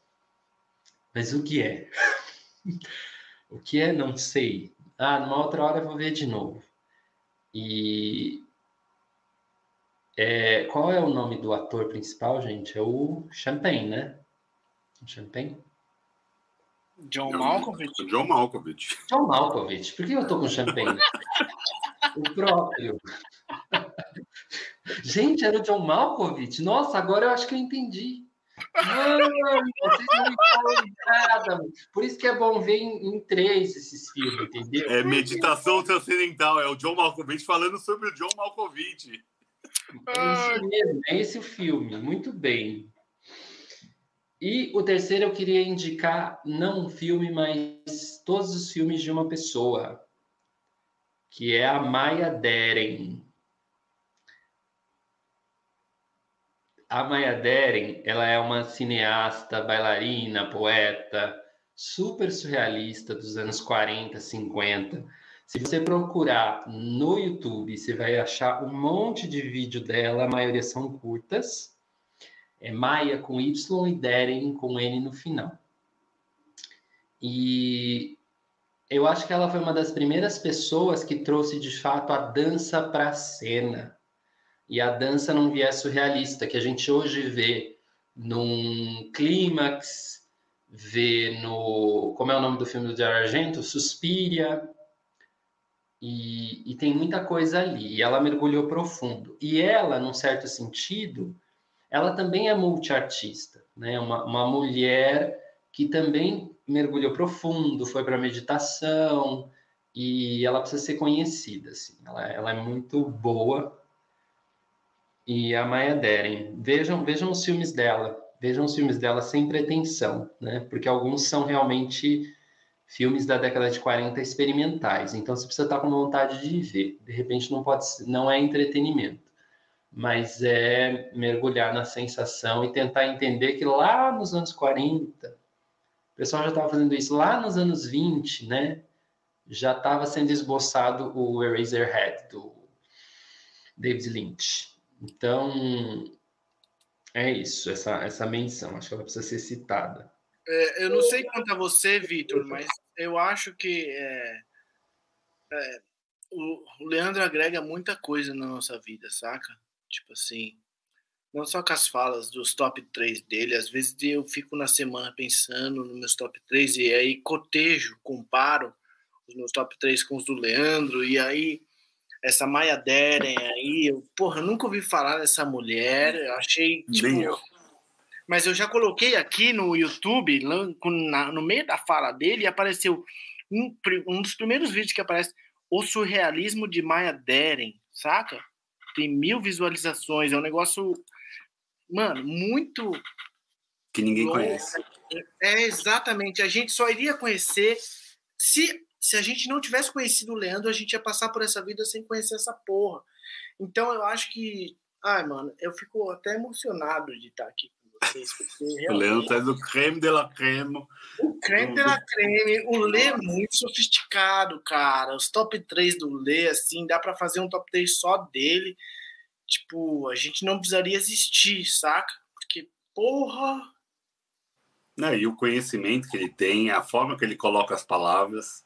Mas o que é? o que é? Não sei. Ah, numa outra hora eu vou ver de novo. E é, qual é o nome do ator principal, gente? É o Champagne, né? Champagne? John Malkovich? John Malkovich. John Malkovich. Por que eu tô com champanhe? o próprio. Gente, era o John Malkovich? Nossa, agora eu acho que eu entendi. Mano, vocês não me falam nada. Por isso que é bom ver em, em três esses filmes, entendeu? É meditação transcendental. É o John Malkovich falando sobre o John Malkovich. É isso mesmo, é esse o filme. Muito bem. E o terceiro eu queria indicar não um filme, mas todos os filmes de uma pessoa, que é a Maya Deren. A Maya Deren, ela é uma cineasta, bailarina, poeta, super surrealista dos anos 40, 50. Se você procurar no YouTube, você vai achar um monte de vídeo dela, a maioria são curtas é Maia com Y e Deren com N no final. E eu acho que ela foi uma das primeiras pessoas que trouxe de fato a dança para a cena. E a dança num viés surrealista, que a gente hoje vê num clímax, vê no. Como é o nome do filme do Dario Argento? Suspiria. E, e tem muita coisa ali. E ela mergulhou profundo. E ela, num certo sentido, ela também é multiartista, né? Uma, uma mulher que também mergulhou profundo, foi para meditação e ela precisa ser conhecida, assim. Ela, ela, é muito boa. E a Maya Deren, vejam, vejam os filmes dela, vejam os filmes dela sem pretensão, né? Porque alguns são realmente filmes da década de 40 experimentais. Então você precisa estar com vontade de ver. De repente não pode, não é entretenimento mas é mergulhar na sensação e tentar entender que lá nos anos 40, o pessoal já estava fazendo isso, lá nos anos 20, né? Já estava sendo esboçado o Eraserhead do David Lynch. Então, é isso, essa, essa menção, acho que ela precisa ser citada. É, eu não sei quanto a você, Vitor, mas eu acho que é, é, o Leandro agrega muita coisa na nossa vida, saca? Tipo assim, não só com as falas dos top 3 dele, às vezes eu fico na semana pensando nos meus top 3 e aí cotejo, comparo os meus top 3 com os do Leandro, e aí essa Maya Deren aí, eu, porra, eu nunca ouvi falar dessa mulher, eu achei, tipo... Eu. Mas eu já coloquei aqui no YouTube, no meio da fala dele, apareceu um, um dos primeiros vídeos que aparece, o surrealismo de Maya Deren, saca? tem mil visualizações, é um negócio, mano, muito. Que ninguém conhece. É, exatamente. A gente só iria conhecer se, se a gente não tivesse conhecido o Leandro, a gente ia passar por essa vida sem conhecer essa porra. Então eu acho que. Ai, mano, eu fico até emocionado de estar aqui vocês. Realmente... O Leandro traz o creme de la creme. O creme de la creme. O Lê é muito sofisticado, cara. Os top 3 do Lê, assim, dá para fazer um top 3 só dele. Tipo, a gente não precisaria existir, saca? Porque, porra. Não, e o conhecimento que ele tem, a forma que ele coloca as palavras,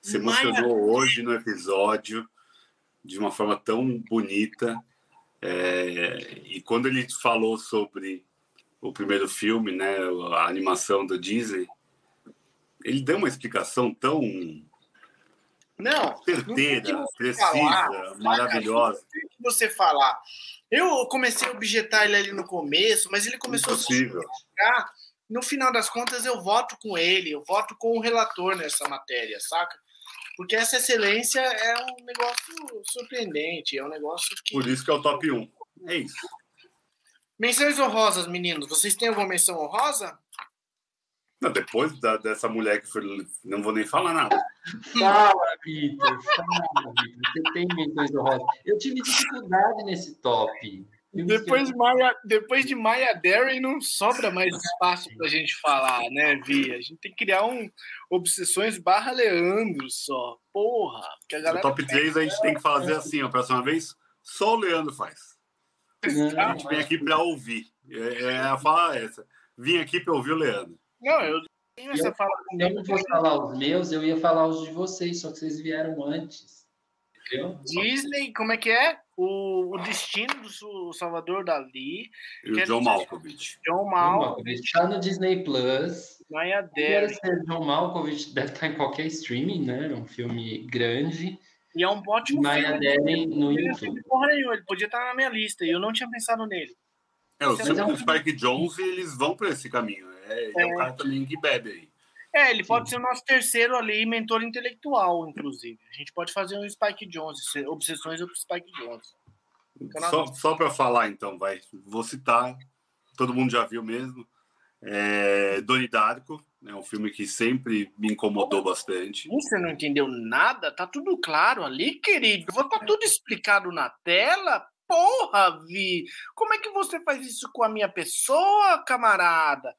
se emocionou hoje no episódio de uma forma tão bonita. É, e quando ele falou sobre o primeiro filme, né, a animação da Disney, ele deu uma explicação tão não certeira, não precisa, falar, maravilhosa. Não que você falar. Eu comecei a objetar ele ali no começo, mas ele começou Impossível. a se No final das contas, eu voto com ele, eu voto com o relator nessa matéria, saca? Porque essa excelência é um negócio surpreendente, é um negócio que. Por isso que é o top 1. É isso. Menções honrosas, meninos. Vocês têm alguma menção honrosa? Não, depois da, dessa mulher que foi. Não vou nem falar nada. Fala, Vitor. Fala, Vitor. Você tem menções honrosas. Eu tive dificuldade nesse top. Depois de, Maya, depois de Maya Darren, não sobra mais espaço para a gente falar, né, Vi? A gente tem que criar um Obsessões barra Leandro só. Porra. Galera... top 3 a gente tem que fazer assim, a próxima vez, só o Leandro faz. A gente vem aqui para ouvir. É, é, a fala é essa. Vim aqui para ouvir o Leandro. Não, eu tenho essa fala Eu não vou falar os meus, eu ia falar os de vocês, só que vocês vieram antes. Disney, como é que é? O, o destino do Salvador Dali. E o John Malkovich. John Malkovich. Está no Disney Plus. Maya Dere. John Malkovich deve estar em qualquer streaming, né? É um filme grande. E é um ótimo Maya filme. no YouTube. Porra nenhuma, ele podia estar na minha lista e eu não tinha pensado nele. É, o filme do Spike Jones, eles vão para esse caminho. É, é. é um cara também que bebe aí. É, ele pode Sim. ser o nosso terceiro ali, mentor intelectual, inclusive. A gente pode fazer um Spike Jones, obsessões sobre Spike Jones. Só, só para falar, então, vai. Vou citar, todo mundo já viu mesmo. É, Doni Darko, é um filme que sempre me incomodou bastante. Você não entendeu nada? Tá tudo claro ali, querido. Tá tudo explicado na tela. Porra, Vi! Como é que você faz isso com a minha pessoa, camarada?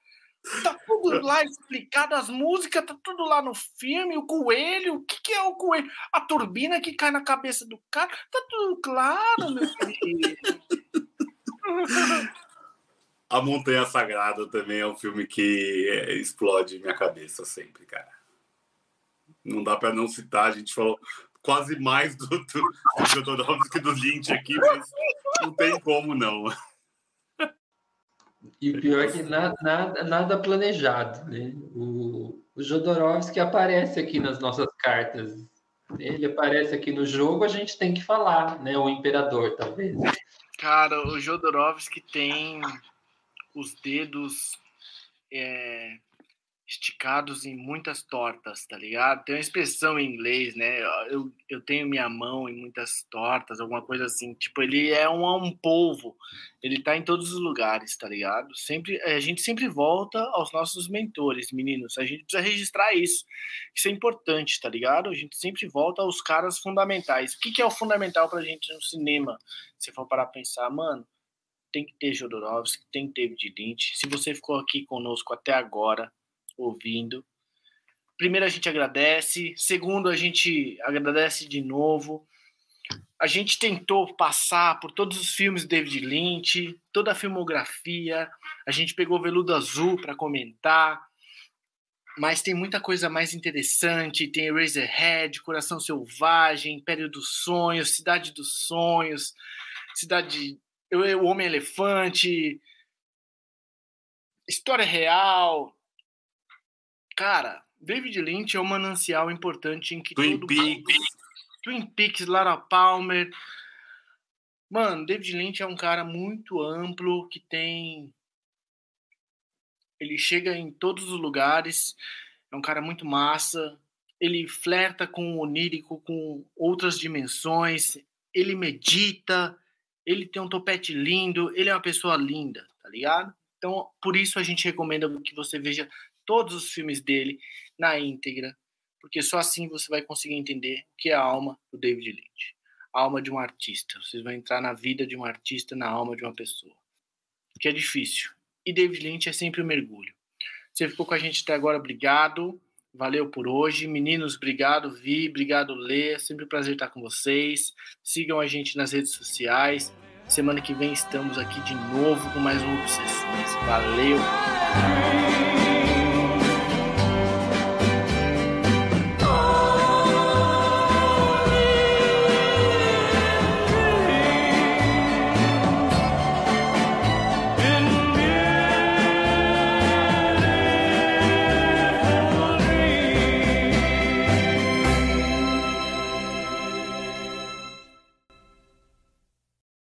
Tá tudo lá explicado, as músicas, tá tudo lá no filme, o coelho, o que, que é o coelho? A turbina que cai na cabeça do cara, tá tudo claro, meu querido. A Montanha Sagrada também é um filme que é, explode minha cabeça sempre, cara. Não dá para não citar, a gente falou quase mais do, do, do que do Lynch aqui, mas não tem como não. E o pior é que nada, nada, nada planejado, né? O, o Jodorowsky aparece aqui nas nossas cartas. Ele aparece aqui no jogo, a gente tem que falar, né? O Imperador, talvez. Cara, o Jodorowsky tem os dedos é, esticados em muitas tortas, tá ligado? Tem uma expressão em inglês, né? Eu, eu tenho minha mão em muitas tortas, alguma coisa assim. Tipo, ele é um, um polvo, ele tá em todos os lugares, tá ligado? Sempre, a gente sempre volta aos nossos mentores, meninos. A gente precisa registrar isso. Isso é importante, tá ligado? A gente sempre volta aos caras fundamentais. O que, que é o fundamental pra gente no cinema? Se for parar pra pensar, mano, tem que ter Jodorowsky, tem que ter David. Se você ficou aqui conosco até agora, ouvindo. Primeiro, a gente agradece. Segundo, a gente agradece de novo. A gente tentou passar por todos os filmes do David Lynch, toda a filmografia. A gente pegou Veludo Azul para comentar. Mas tem muita coisa mais interessante. Tem Eraserhead, Coração Selvagem, Império dos Sonhos, Cidade dos Sonhos, Cidade. O Homem-Elefante, História Real, Cara, David Lynch é um manancial importante em que Twin todo Peaks. Twin Peaks, Lara Palmer. Mano, David Lynch é um cara muito amplo que tem. Ele chega em todos os lugares. É um cara muito massa. Ele flerta com o onírico, com outras dimensões. Ele medita. Ele tem um topete lindo. Ele é uma pessoa linda, tá ligado? Então, por isso a gente recomenda que você veja todos os filmes dele na íntegra, porque só assim você vai conseguir entender o que é a alma do David Lynch. A alma de um artista. Vocês vão entrar na vida de um artista, na alma de uma pessoa. Que é difícil. E David Lynch é sempre um mergulho. Você ficou com a gente até agora, obrigado. Valeu por hoje. Meninos, obrigado. Vi, obrigado, Lê. Sempre um prazer estar com vocês. Sigam a gente nas redes sociais. Semana que vem estamos aqui de novo com mais um Obsessões. Valeu!